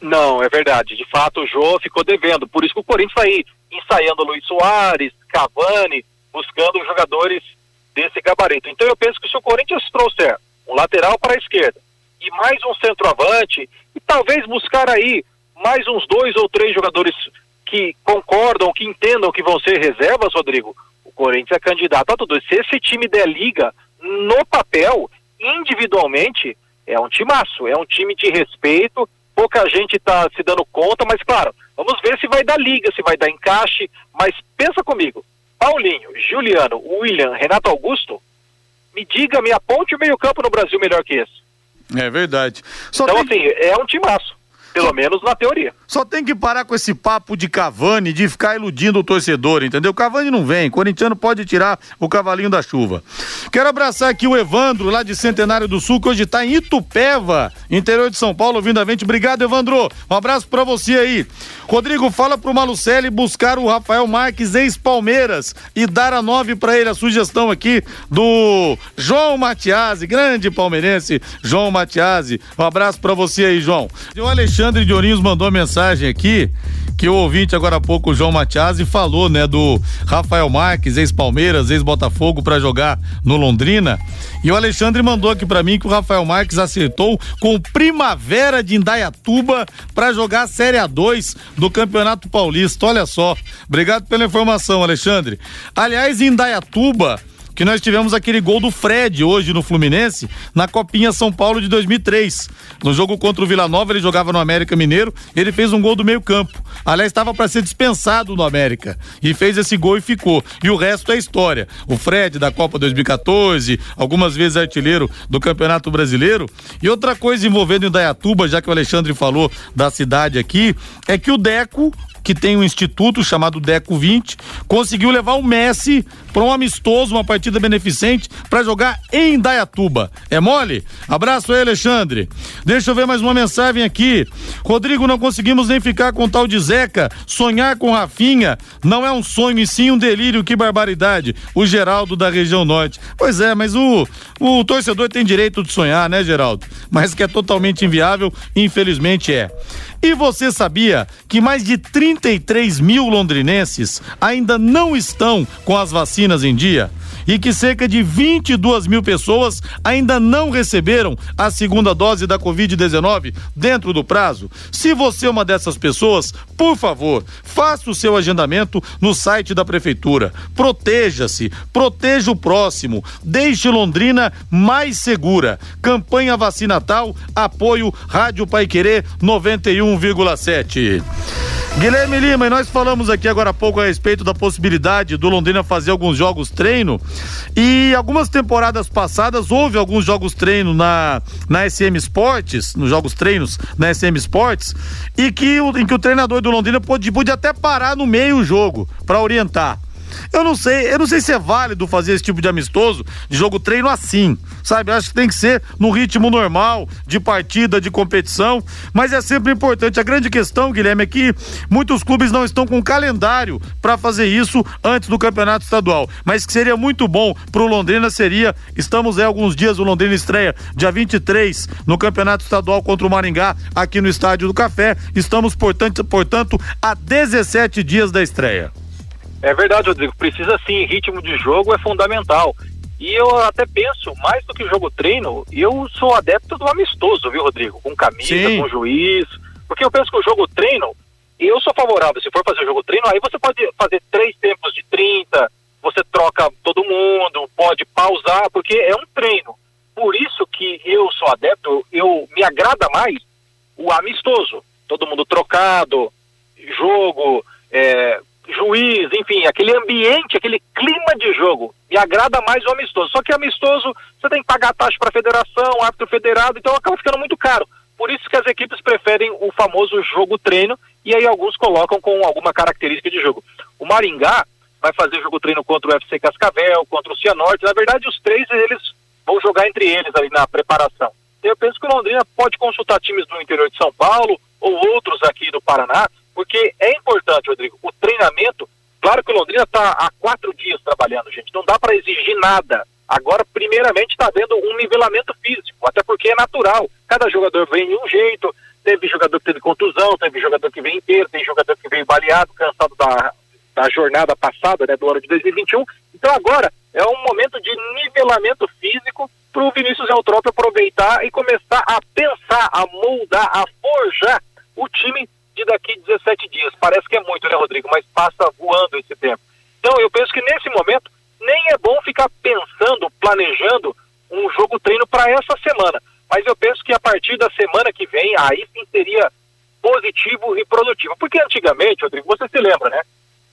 Não, é verdade. De fato, o Jô ficou devendo. Por isso que o Corinthians aí ensaiando Luiz Soares, Cavani, buscando jogadores desse gabarito. Então eu penso que se o Corinthians trouxer um lateral para a esquerda, e mais um centroavante, e talvez buscar aí mais uns dois ou três jogadores que concordam, que entendam que vão ser reservas, Rodrigo, o Corinthians é candidato a tudo. Se esse time der liga, no papel, individualmente, é um timaço, é um time de respeito, pouca gente está se dando conta, mas claro, vamos ver se vai dar liga, se vai dar encaixe, mas pensa comigo, Paulinho, Juliano, William, Renato Augusto, me diga, me aponte o meio campo no Brasil melhor que esse. É verdade. Só então, tem... assim, é um timaço. Pelo menos na teoria. Só tem que parar com esse papo de Cavani, de ficar iludindo o torcedor, entendeu? Cavani não vem, corintiano pode tirar o cavalinho da chuva. Quero abraçar aqui o Evandro, lá de Centenário do Sul, que hoje está em Itupeva, interior de São Paulo, ouvindo a gente. Obrigado, Evandro. Um abraço para você aí. Rodrigo, fala pro Malucelli buscar o Rafael Marques, ex-Palmeiras, e dar a nove para ele, a sugestão aqui do João Matiasi, grande palmeirense, João Matiasi. Um abraço para você aí, João. O Alexandre de Ourinhos mandou mensagem aqui que o ouvinte agora há pouco, o João Matiasi, falou, né, do Rafael Marques, ex-Palmeiras, ex-Botafogo, para jogar no Londrina. E o Alexandre mandou aqui para mim que o Rafael Marques acertou com Primavera de Indaiatuba para jogar a Série A2 do Campeonato Paulista. Olha só. Obrigado pela informação, Alexandre. Aliás, em Indaiatuba, que nós tivemos aquele gol do Fred hoje no Fluminense, na Copinha São Paulo de 2003. No jogo contra o Vila Nova, ele jogava no América Mineiro, ele fez um gol do meio-campo. Aliás, estava para ser dispensado no América e fez esse gol e ficou. E o resto é história. O Fred da Copa 2014, algumas vezes artilheiro do Campeonato Brasileiro. E outra coisa envolvendo Indaiatuba, já que o Alexandre falou da cidade aqui, é que o Deco que tem um instituto chamado Deco 20, conseguiu levar o Messi para um amistoso, uma partida beneficente, para jogar em Dayatuba. É mole? Abraço aí, Alexandre. Deixa eu ver mais uma mensagem aqui. Rodrigo, não conseguimos nem ficar com tal de Zeca. Sonhar com Rafinha não é um sonho e sim um delírio. Que barbaridade. O Geraldo da região norte. Pois é, mas o, o torcedor tem direito de sonhar, né, Geraldo? Mas que é totalmente inviável, infelizmente é. E você sabia que mais de 33 mil londrinenses ainda não estão com as vacinas em dia? E que cerca de 22 mil pessoas ainda não receberam a segunda dose da Covid-19 dentro do prazo. Se você é uma dessas pessoas, por favor, faça o seu agendamento no site da Prefeitura. Proteja-se, proteja o próximo, deixe Londrina mais segura. Campanha Vacinatal, apoio Rádio Pai Querer 91,7. Guilherme Lima, e nós falamos aqui agora há pouco a respeito da possibilidade do Londrina fazer alguns jogos treino. E algumas temporadas passadas houve alguns jogos treino na, na SM Sports, nos jogos treinos na SM Sports, e que, em que o treinador do Londrina pôde, pôde até parar no meio o jogo para orientar. Eu não sei, eu não sei se é válido fazer esse tipo de amistoso, de jogo treino assim, sabe? Eu acho que tem que ser no ritmo normal, de partida, de competição, mas é sempre importante. A grande questão, Guilherme, é que muitos clubes não estão com calendário para fazer isso antes do campeonato estadual, mas que seria muito bom pro Londrina seria, estamos aí alguns dias, o Londrina estreia dia 23 no campeonato estadual contra o Maringá, aqui no Estádio do Café, estamos, portanto, portanto a 17 dias da estreia. É verdade, Rodrigo. Precisa sim, ritmo de jogo é fundamental. E eu até penso, mais do que jogo treino, eu sou adepto do amistoso, viu, Rodrigo? Com camisa, sim. com juiz. Porque eu penso que o jogo treino, eu sou favorável. Se for fazer o jogo treino, aí você pode fazer três tempos de 30, você troca todo mundo, pode pausar, porque é um treino. Por isso que eu sou adepto, eu me agrada mais o amistoso. Todo mundo trocado, jogo, é, juiz, enfim, aquele ambiente, aquele clima de jogo. Me agrada mais o amistoso. Só que amistoso, você tem que pagar taxa para a federação, árbitro federado, então acaba ficando muito caro. Por isso que as equipes preferem o famoso jogo treino e aí alguns colocam com alguma característica de jogo. O Maringá vai fazer jogo treino contra o FC Cascavel, contra o Cianorte. Na verdade, os três eles vão jogar entre eles ali na preparação. Eu penso que o Londrina pode consultar times do interior de São Paulo ou outros aqui do Paraná porque é importante, Rodrigo, o treinamento. Claro que o Londrina está há quatro dias trabalhando, gente. Não dá para exigir nada. Agora, primeiramente, está havendo um nivelamento físico, até porque é natural. Cada jogador vem de um jeito. Teve jogador que teve contusão, teve jogador que veio inteiro, tem jogador que veio baleado, cansado da, da jornada passada, né, do ano de 2021. Então, agora é um momento de nivelamento físico para o Vinícius Eutrópio aproveitar e começar a pensar, a moldar, a forjar o time de daqui 17 dias. Parece que é muito, né, Rodrigo? Mas passa voando esse tempo. Então, eu penso que nesse momento nem é bom ficar pensando, planejando um jogo treino para essa semana. Mas eu penso que a partir da semana que vem, aí sim seria positivo e produtivo. Porque antigamente, Rodrigo, você se lembra, né?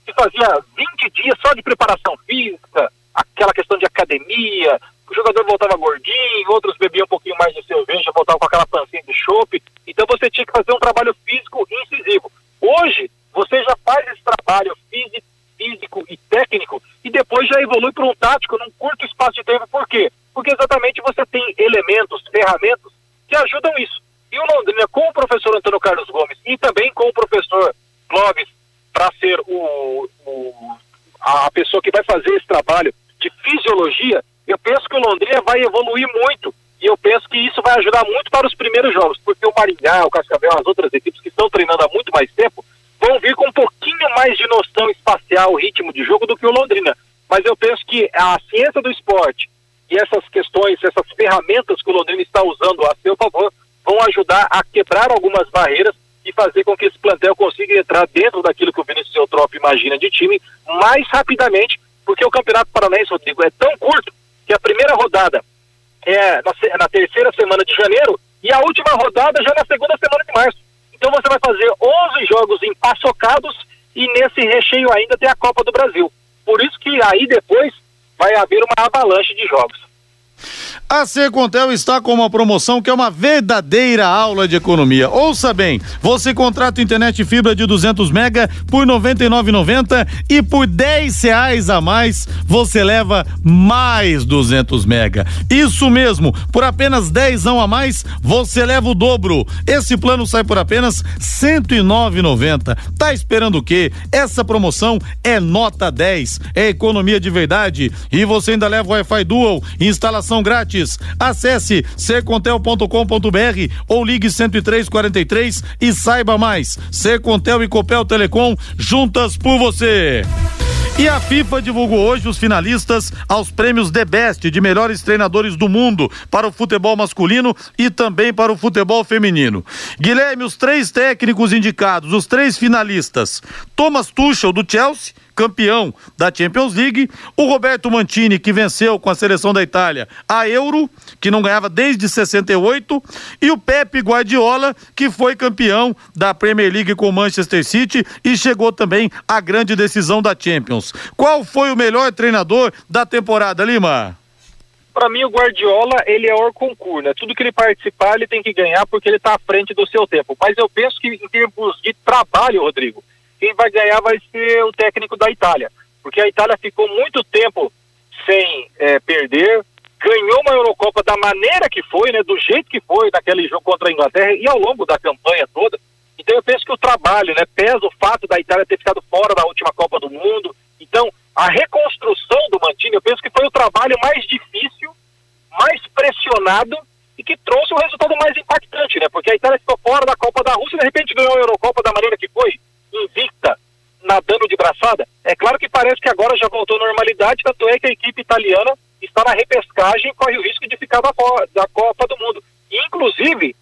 Se fazia 20 dias só de preparação física, aquela questão de academia, o jogador voltava gordinho, outros bebiam um pouquinho mais de cerveja, voltavam com aquela pancinha de chope. Então você tinha que fazer um trabalho físico incisivo. Hoje, você já faz esse trabalho físico e técnico e depois já evolui para um tático num curto espaço de tempo. Por quê? Porque exatamente você tem elementos, ferramentas que ajudam isso. E o Londrina, com o professor Antônio Carlos Gomes e também com o professor Clóvis, para ser o, o, a pessoa que vai fazer esse trabalho de fisiologia, eu penso que o Londrina vai evoluir muito e eu penso que isso vai ajudar muito para os primeiros jogos, porque o Maringá, o Cascavel, as outras equipes que estão treinando há muito mais tempo, vão vir com um pouquinho mais de noção espacial, ritmo de jogo do que o Londrina. Mas eu penso que a ciência do esporte e essas questões, essas ferramentas que o Londrina está usando a seu favor, vão ajudar a quebrar algumas barreiras e fazer com que esse plantel consiga entrar dentro daquilo que o Vinícius Eutrópio imagina de time mais rapidamente, porque o Campeonato Paranaense, Rodrigo, é tão curto que a primeira rodada é na, na, terceira semana de janeiro e a última rodada já na segunda semana de março. Então você vai fazer 11 jogos empaçocados e nesse recheio ainda tem a Copa do Brasil. Por isso que aí depois vai haver uma avalanche de jogos. A Secontel está com uma promoção que é uma verdadeira aula de economia. Ouça bem, você contrata internet fibra de 200 mega por 99,90 e por 10 reais a mais você leva mais 200 mega. Isso mesmo, por apenas 10 a mais você leva o dobro. Esse plano sai por apenas 109,90. Tá esperando o quê? Essa promoção é nota 10, é economia de verdade e você ainda leva Wi-Fi Dual, instalação grátis Acesse secontel.com.br ou ligue 10343 e saiba mais. Secontel e Copel Telecom juntas por você. E a FIFA divulgou hoje os finalistas aos prêmios The Best de melhores treinadores do mundo para o futebol masculino e também para o futebol feminino. Guilherme, os três técnicos indicados, os três finalistas: Thomas Tuchel do Chelsea, campeão da Champions League, o Roberto Mantini, que venceu com a seleção da Itália a Euro, que não ganhava desde 68, e o Pepe Guardiola, que foi campeão da Premier League com o Manchester City e chegou também à grande decisão da Champions. Qual foi o melhor treinador da temporada, Lima? Para mim, o Guardiola, ele é o concurso, né? Tudo que ele participar, ele tem que ganhar porque ele está à frente do seu tempo. Mas eu penso que, em termos de trabalho, Rodrigo, quem vai ganhar vai ser o técnico da Itália, porque a Itália ficou muito tempo sem é, perder, ganhou uma Eurocopa da maneira que foi, né, do jeito que foi naquele jogo contra a Inglaterra e ao longo da campanha toda. Então eu penso que o trabalho, né, pesa o fato da Itália ter ficado fora da última Copa do Mundo. Então a reconstrução do Mantini, eu penso que foi o trabalho mais difícil, mais pressionado e que trouxe o resultado mais impactante, né? Porque a Itália ficou fora da Copa da Rússia e de repente ganhou a Eurocopa da maneira que foi invicta, nadando de braçada. É claro que parece que agora já voltou à normalidade, tanto é que a equipe italiana está na repescagem e corre o risco de ficar da, da Copa do Mundo. Inclusive,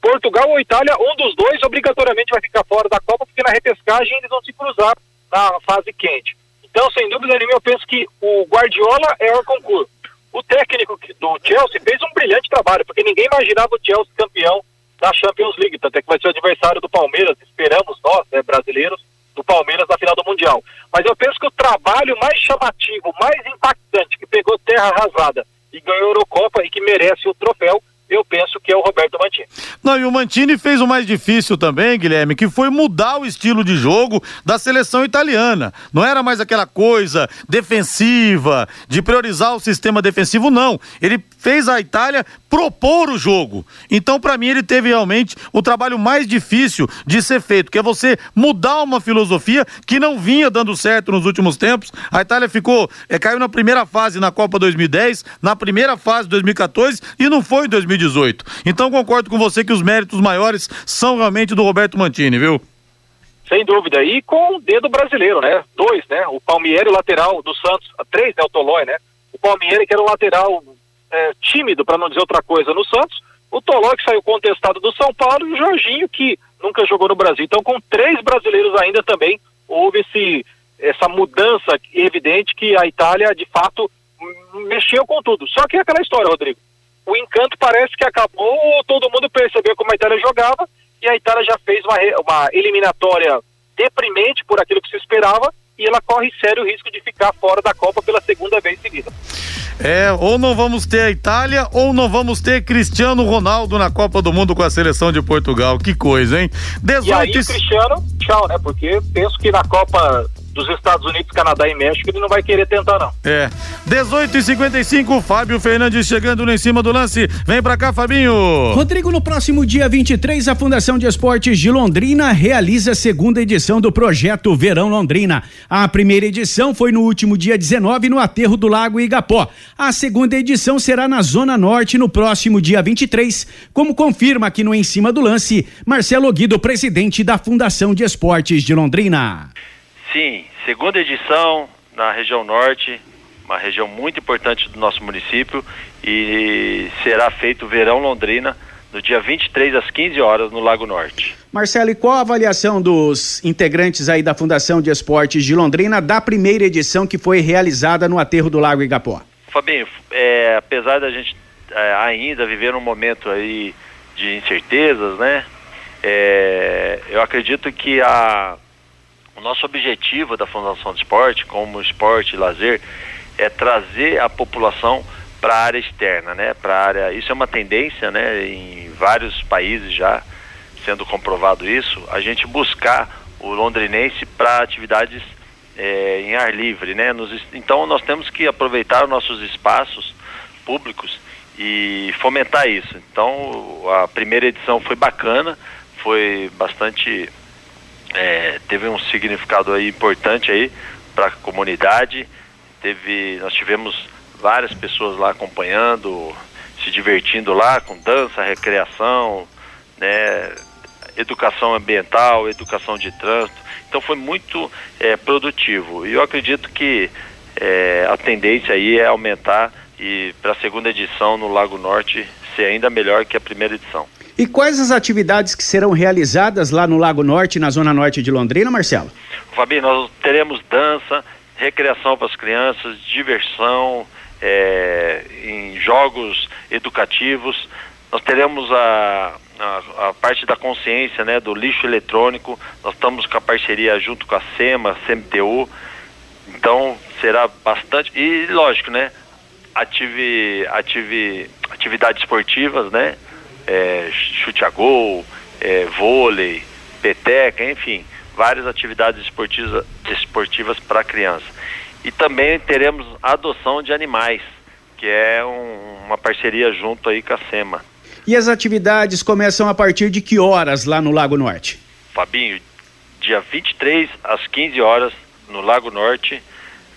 Portugal ou Itália, um dos dois obrigatoriamente vai ficar fora da Copa, porque na repescagem eles vão se cruzar na fase quente. Então, sem dúvida nenhuma, eu penso que o Guardiola é o concurso. O técnico do Chelsea fez um brilhante trabalho, porque ninguém imaginava o Chelsea campeão da Champions League, tanto é que vai ser o adversário do Palmeiras, esperamos nós, né, brasileiros, do Palmeiras na final do Mundial. Mas eu penso que o trabalho mais chamativo, mais impactante, que pegou terra arrasada e ganhou a Eurocopa e que merece o troféu, eu penso que é o Roberto Mantini. Não, e o Mantini fez o mais difícil também, Guilherme, que foi mudar o estilo de jogo da seleção italiana. Não era mais aquela coisa defensiva, de priorizar o sistema defensivo, não. Ele fez a Itália propor o jogo. Então, para mim, ele teve realmente o trabalho mais difícil de ser feito, que é você mudar uma filosofia que não vinha dando certo nos últimos tempos. A Itália ficou, é, caiu na primeira fase na Copa 2010, na primeira fase 2014 e não foi em 2018. Então, concordo com você que os méritos maiores são realmente do Roberto Mantini, viu? Sem dúvida. E com o dedo brasileiro, né? Dois, né? O Palmieri, o lateral do Santos, três, né? O Tolói, né? O Palmieri, que era o lateral é, tímido, para não dizer outra coisa, no Santos, o Toló, que saiu contestado do São Paulo, e o Jorginho, que nunca jogou no Brasil. Então, com três brasileiros ainda também, houve esse, essa mudança evidente que a Itália, de fato, mexeu com tudo. Só que é aquela história, Rodrigo. O encanto parece que acabou, todo mundo percebeu como a Itália jogava, e a Itália já fez uma, uma eliminatória deprimente por aquilo que se esperava, e ela corre sério risco de ficar fora da Copa pela segunda vez seguida. É, ou não vamos ter a Itália, ou não vamos ter Cristiano Ronaldo na Copa do Mundo com a seleção de Portugal. Que coisa, hein? 18 e aí, Cristiano, tchau, né? Porque penso que na Copa dos Estados Unidos, Canadá e México, ele não vai querer tentar, não. É. 18 e 55 Fábio Fernandes chegando lá em cima do lance. Vem pra cá, Fabinho. Rodrigo, no próximo dia 23, a Fundação de Esportes de Londrina realiza a segunda edição do projeto Verão Londrina. A primeira edição foi no último dia 19 no aterro do Lago Igapó. A segunda edição será na Zona Norte no próximo dia 23, como confirma aqui no Em Cima do Lance, Marcelo Guido, presidente da Fundação de Esportes de Londrina. Sim, segunda edição na região norte, uma região muito importante do nosso município e será feito o Verão Londrina no dia 23 às 15 horas no Lago Norte. Marcelo, e qual a avaliação dos integrantes aí da Fundação de Esportes de Londrina da primeira edição que foi realizada no aterro do Lago Igapó? Fabinho, é, apesar da gente é, ainda viver um momento aí de incertezas, né? É, eu acredito que a o nosso objetivo da Fundação de Esporte, como esporte e lazer, é trazer a população para a área externa, né? Para área, isso é uma tendência, né? Em vários países já sendo comprovado isso, a gente buscar o londrinense para atividades é, em ar livre, né? Nos, então nós temos que aproveitar os nossos espaços públicos e fomentar isso. Então a primeira edição foi bacana, foi bastante é, teve um significado aí importante aí para a comunidade. Teve, nós tivemos várias pessoas lá acompanhando, se divertindo lá com dança, recreação, né, educação ambiental, educação de trânsito. Então foi muito é, produtivo. E eu acredito que é, a tendência aí é aumentar e para a segunda edição no Lago Norte ser ainda melhor que a primeira edição. E quais as atividades que serão realizadas lá no Lago Norte, na zona norte de Londrina, Marcelo? Fabinho, nós teremos dança, recreação para as crianças, diversão, é, em jogos educativos. Nós teremos a, a, a, parte da consciência, né, do lixo eletrônico. Nós estamos com a parceria junto com a SEMA, CMTU. Então será bastante e lógico, né, ative, ative, atividades esportivas, né, é, chute a gol, é, vôlei, peteca, enfim, várias atividades esportivas, esportivas para criança. E também teremos adoção de animais, que é um, uma parceria junto aí com a SEMA. E as atividades começam a partir de que horas lá no Lago Norte? Fabinho, dia 23 às 15 horas no Lago Norte,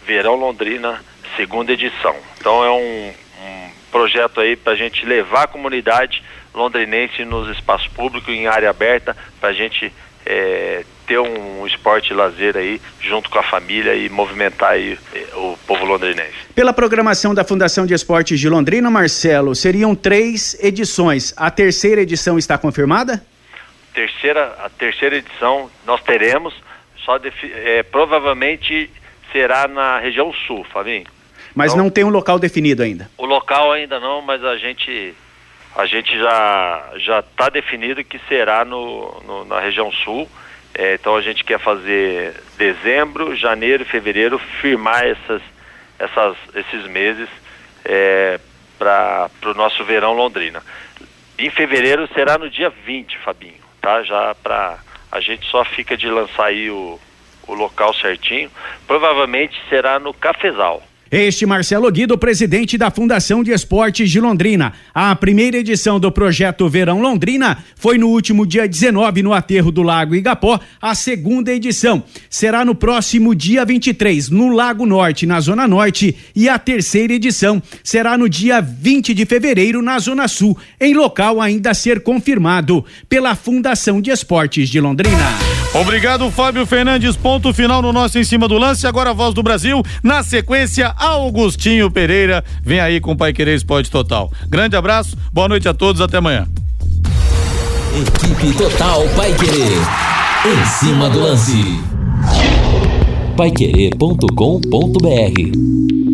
Verão Londrina, segunda edição. Então é um, um projeto aí para a gente levar a comunidade londrinense nos espaços públicos, em área aberta, para a gente é, ter um esporte lazer aí junto com a família e movimentar aí é, o povo londrinense. Pela programação da Fundação de Esportes de Londrina, Marcelo, seriam três edições. A terceira edição está confirmada? Terceira, a terceira edição nós teremos, só é, provavelmente será na região sul, Fabinho. Mas então, não tem um local definido ainda? O local ainda não, mas a gente a gente já já está definido que será no, no na região sul. É, então a gente quer fazer dezembro, janeiro, fevereiro, firmar essas, essas esses meses é, para o nosso verão Londrina. Em fevereiro será no dia 20, Fabinho, tá? Já para a gente só fica de lançar aí o, o local certinho. Provavelmente será no Cafezal. Este Marcelo Guido, presidente da Fundação de Esportes de Londrina. A primeira edição do projeto Verão Londrina foi no último dia 19 no Aterro do Lago Igapó. A segunda edição será no próximo dia 23 no Lago Norte, na Zona Norte, e a terceira edição será no dia 20 de fevereiro na Zona Sul, em local ainda a ser confirmado pela Fundação de Esportes de Londrina. Obrigado, Fábio Fernandes. Ponto final no nosso em cima do lance. Agora a voz do Brasil. Na sequência, Augustinho Pereira vem aí com o Pai Querer Esporte Total. Grande abraço, boa noite a todos, até amanhã. Equipe Total Pai Querer. Em cima do lance. Paiquerê.com.br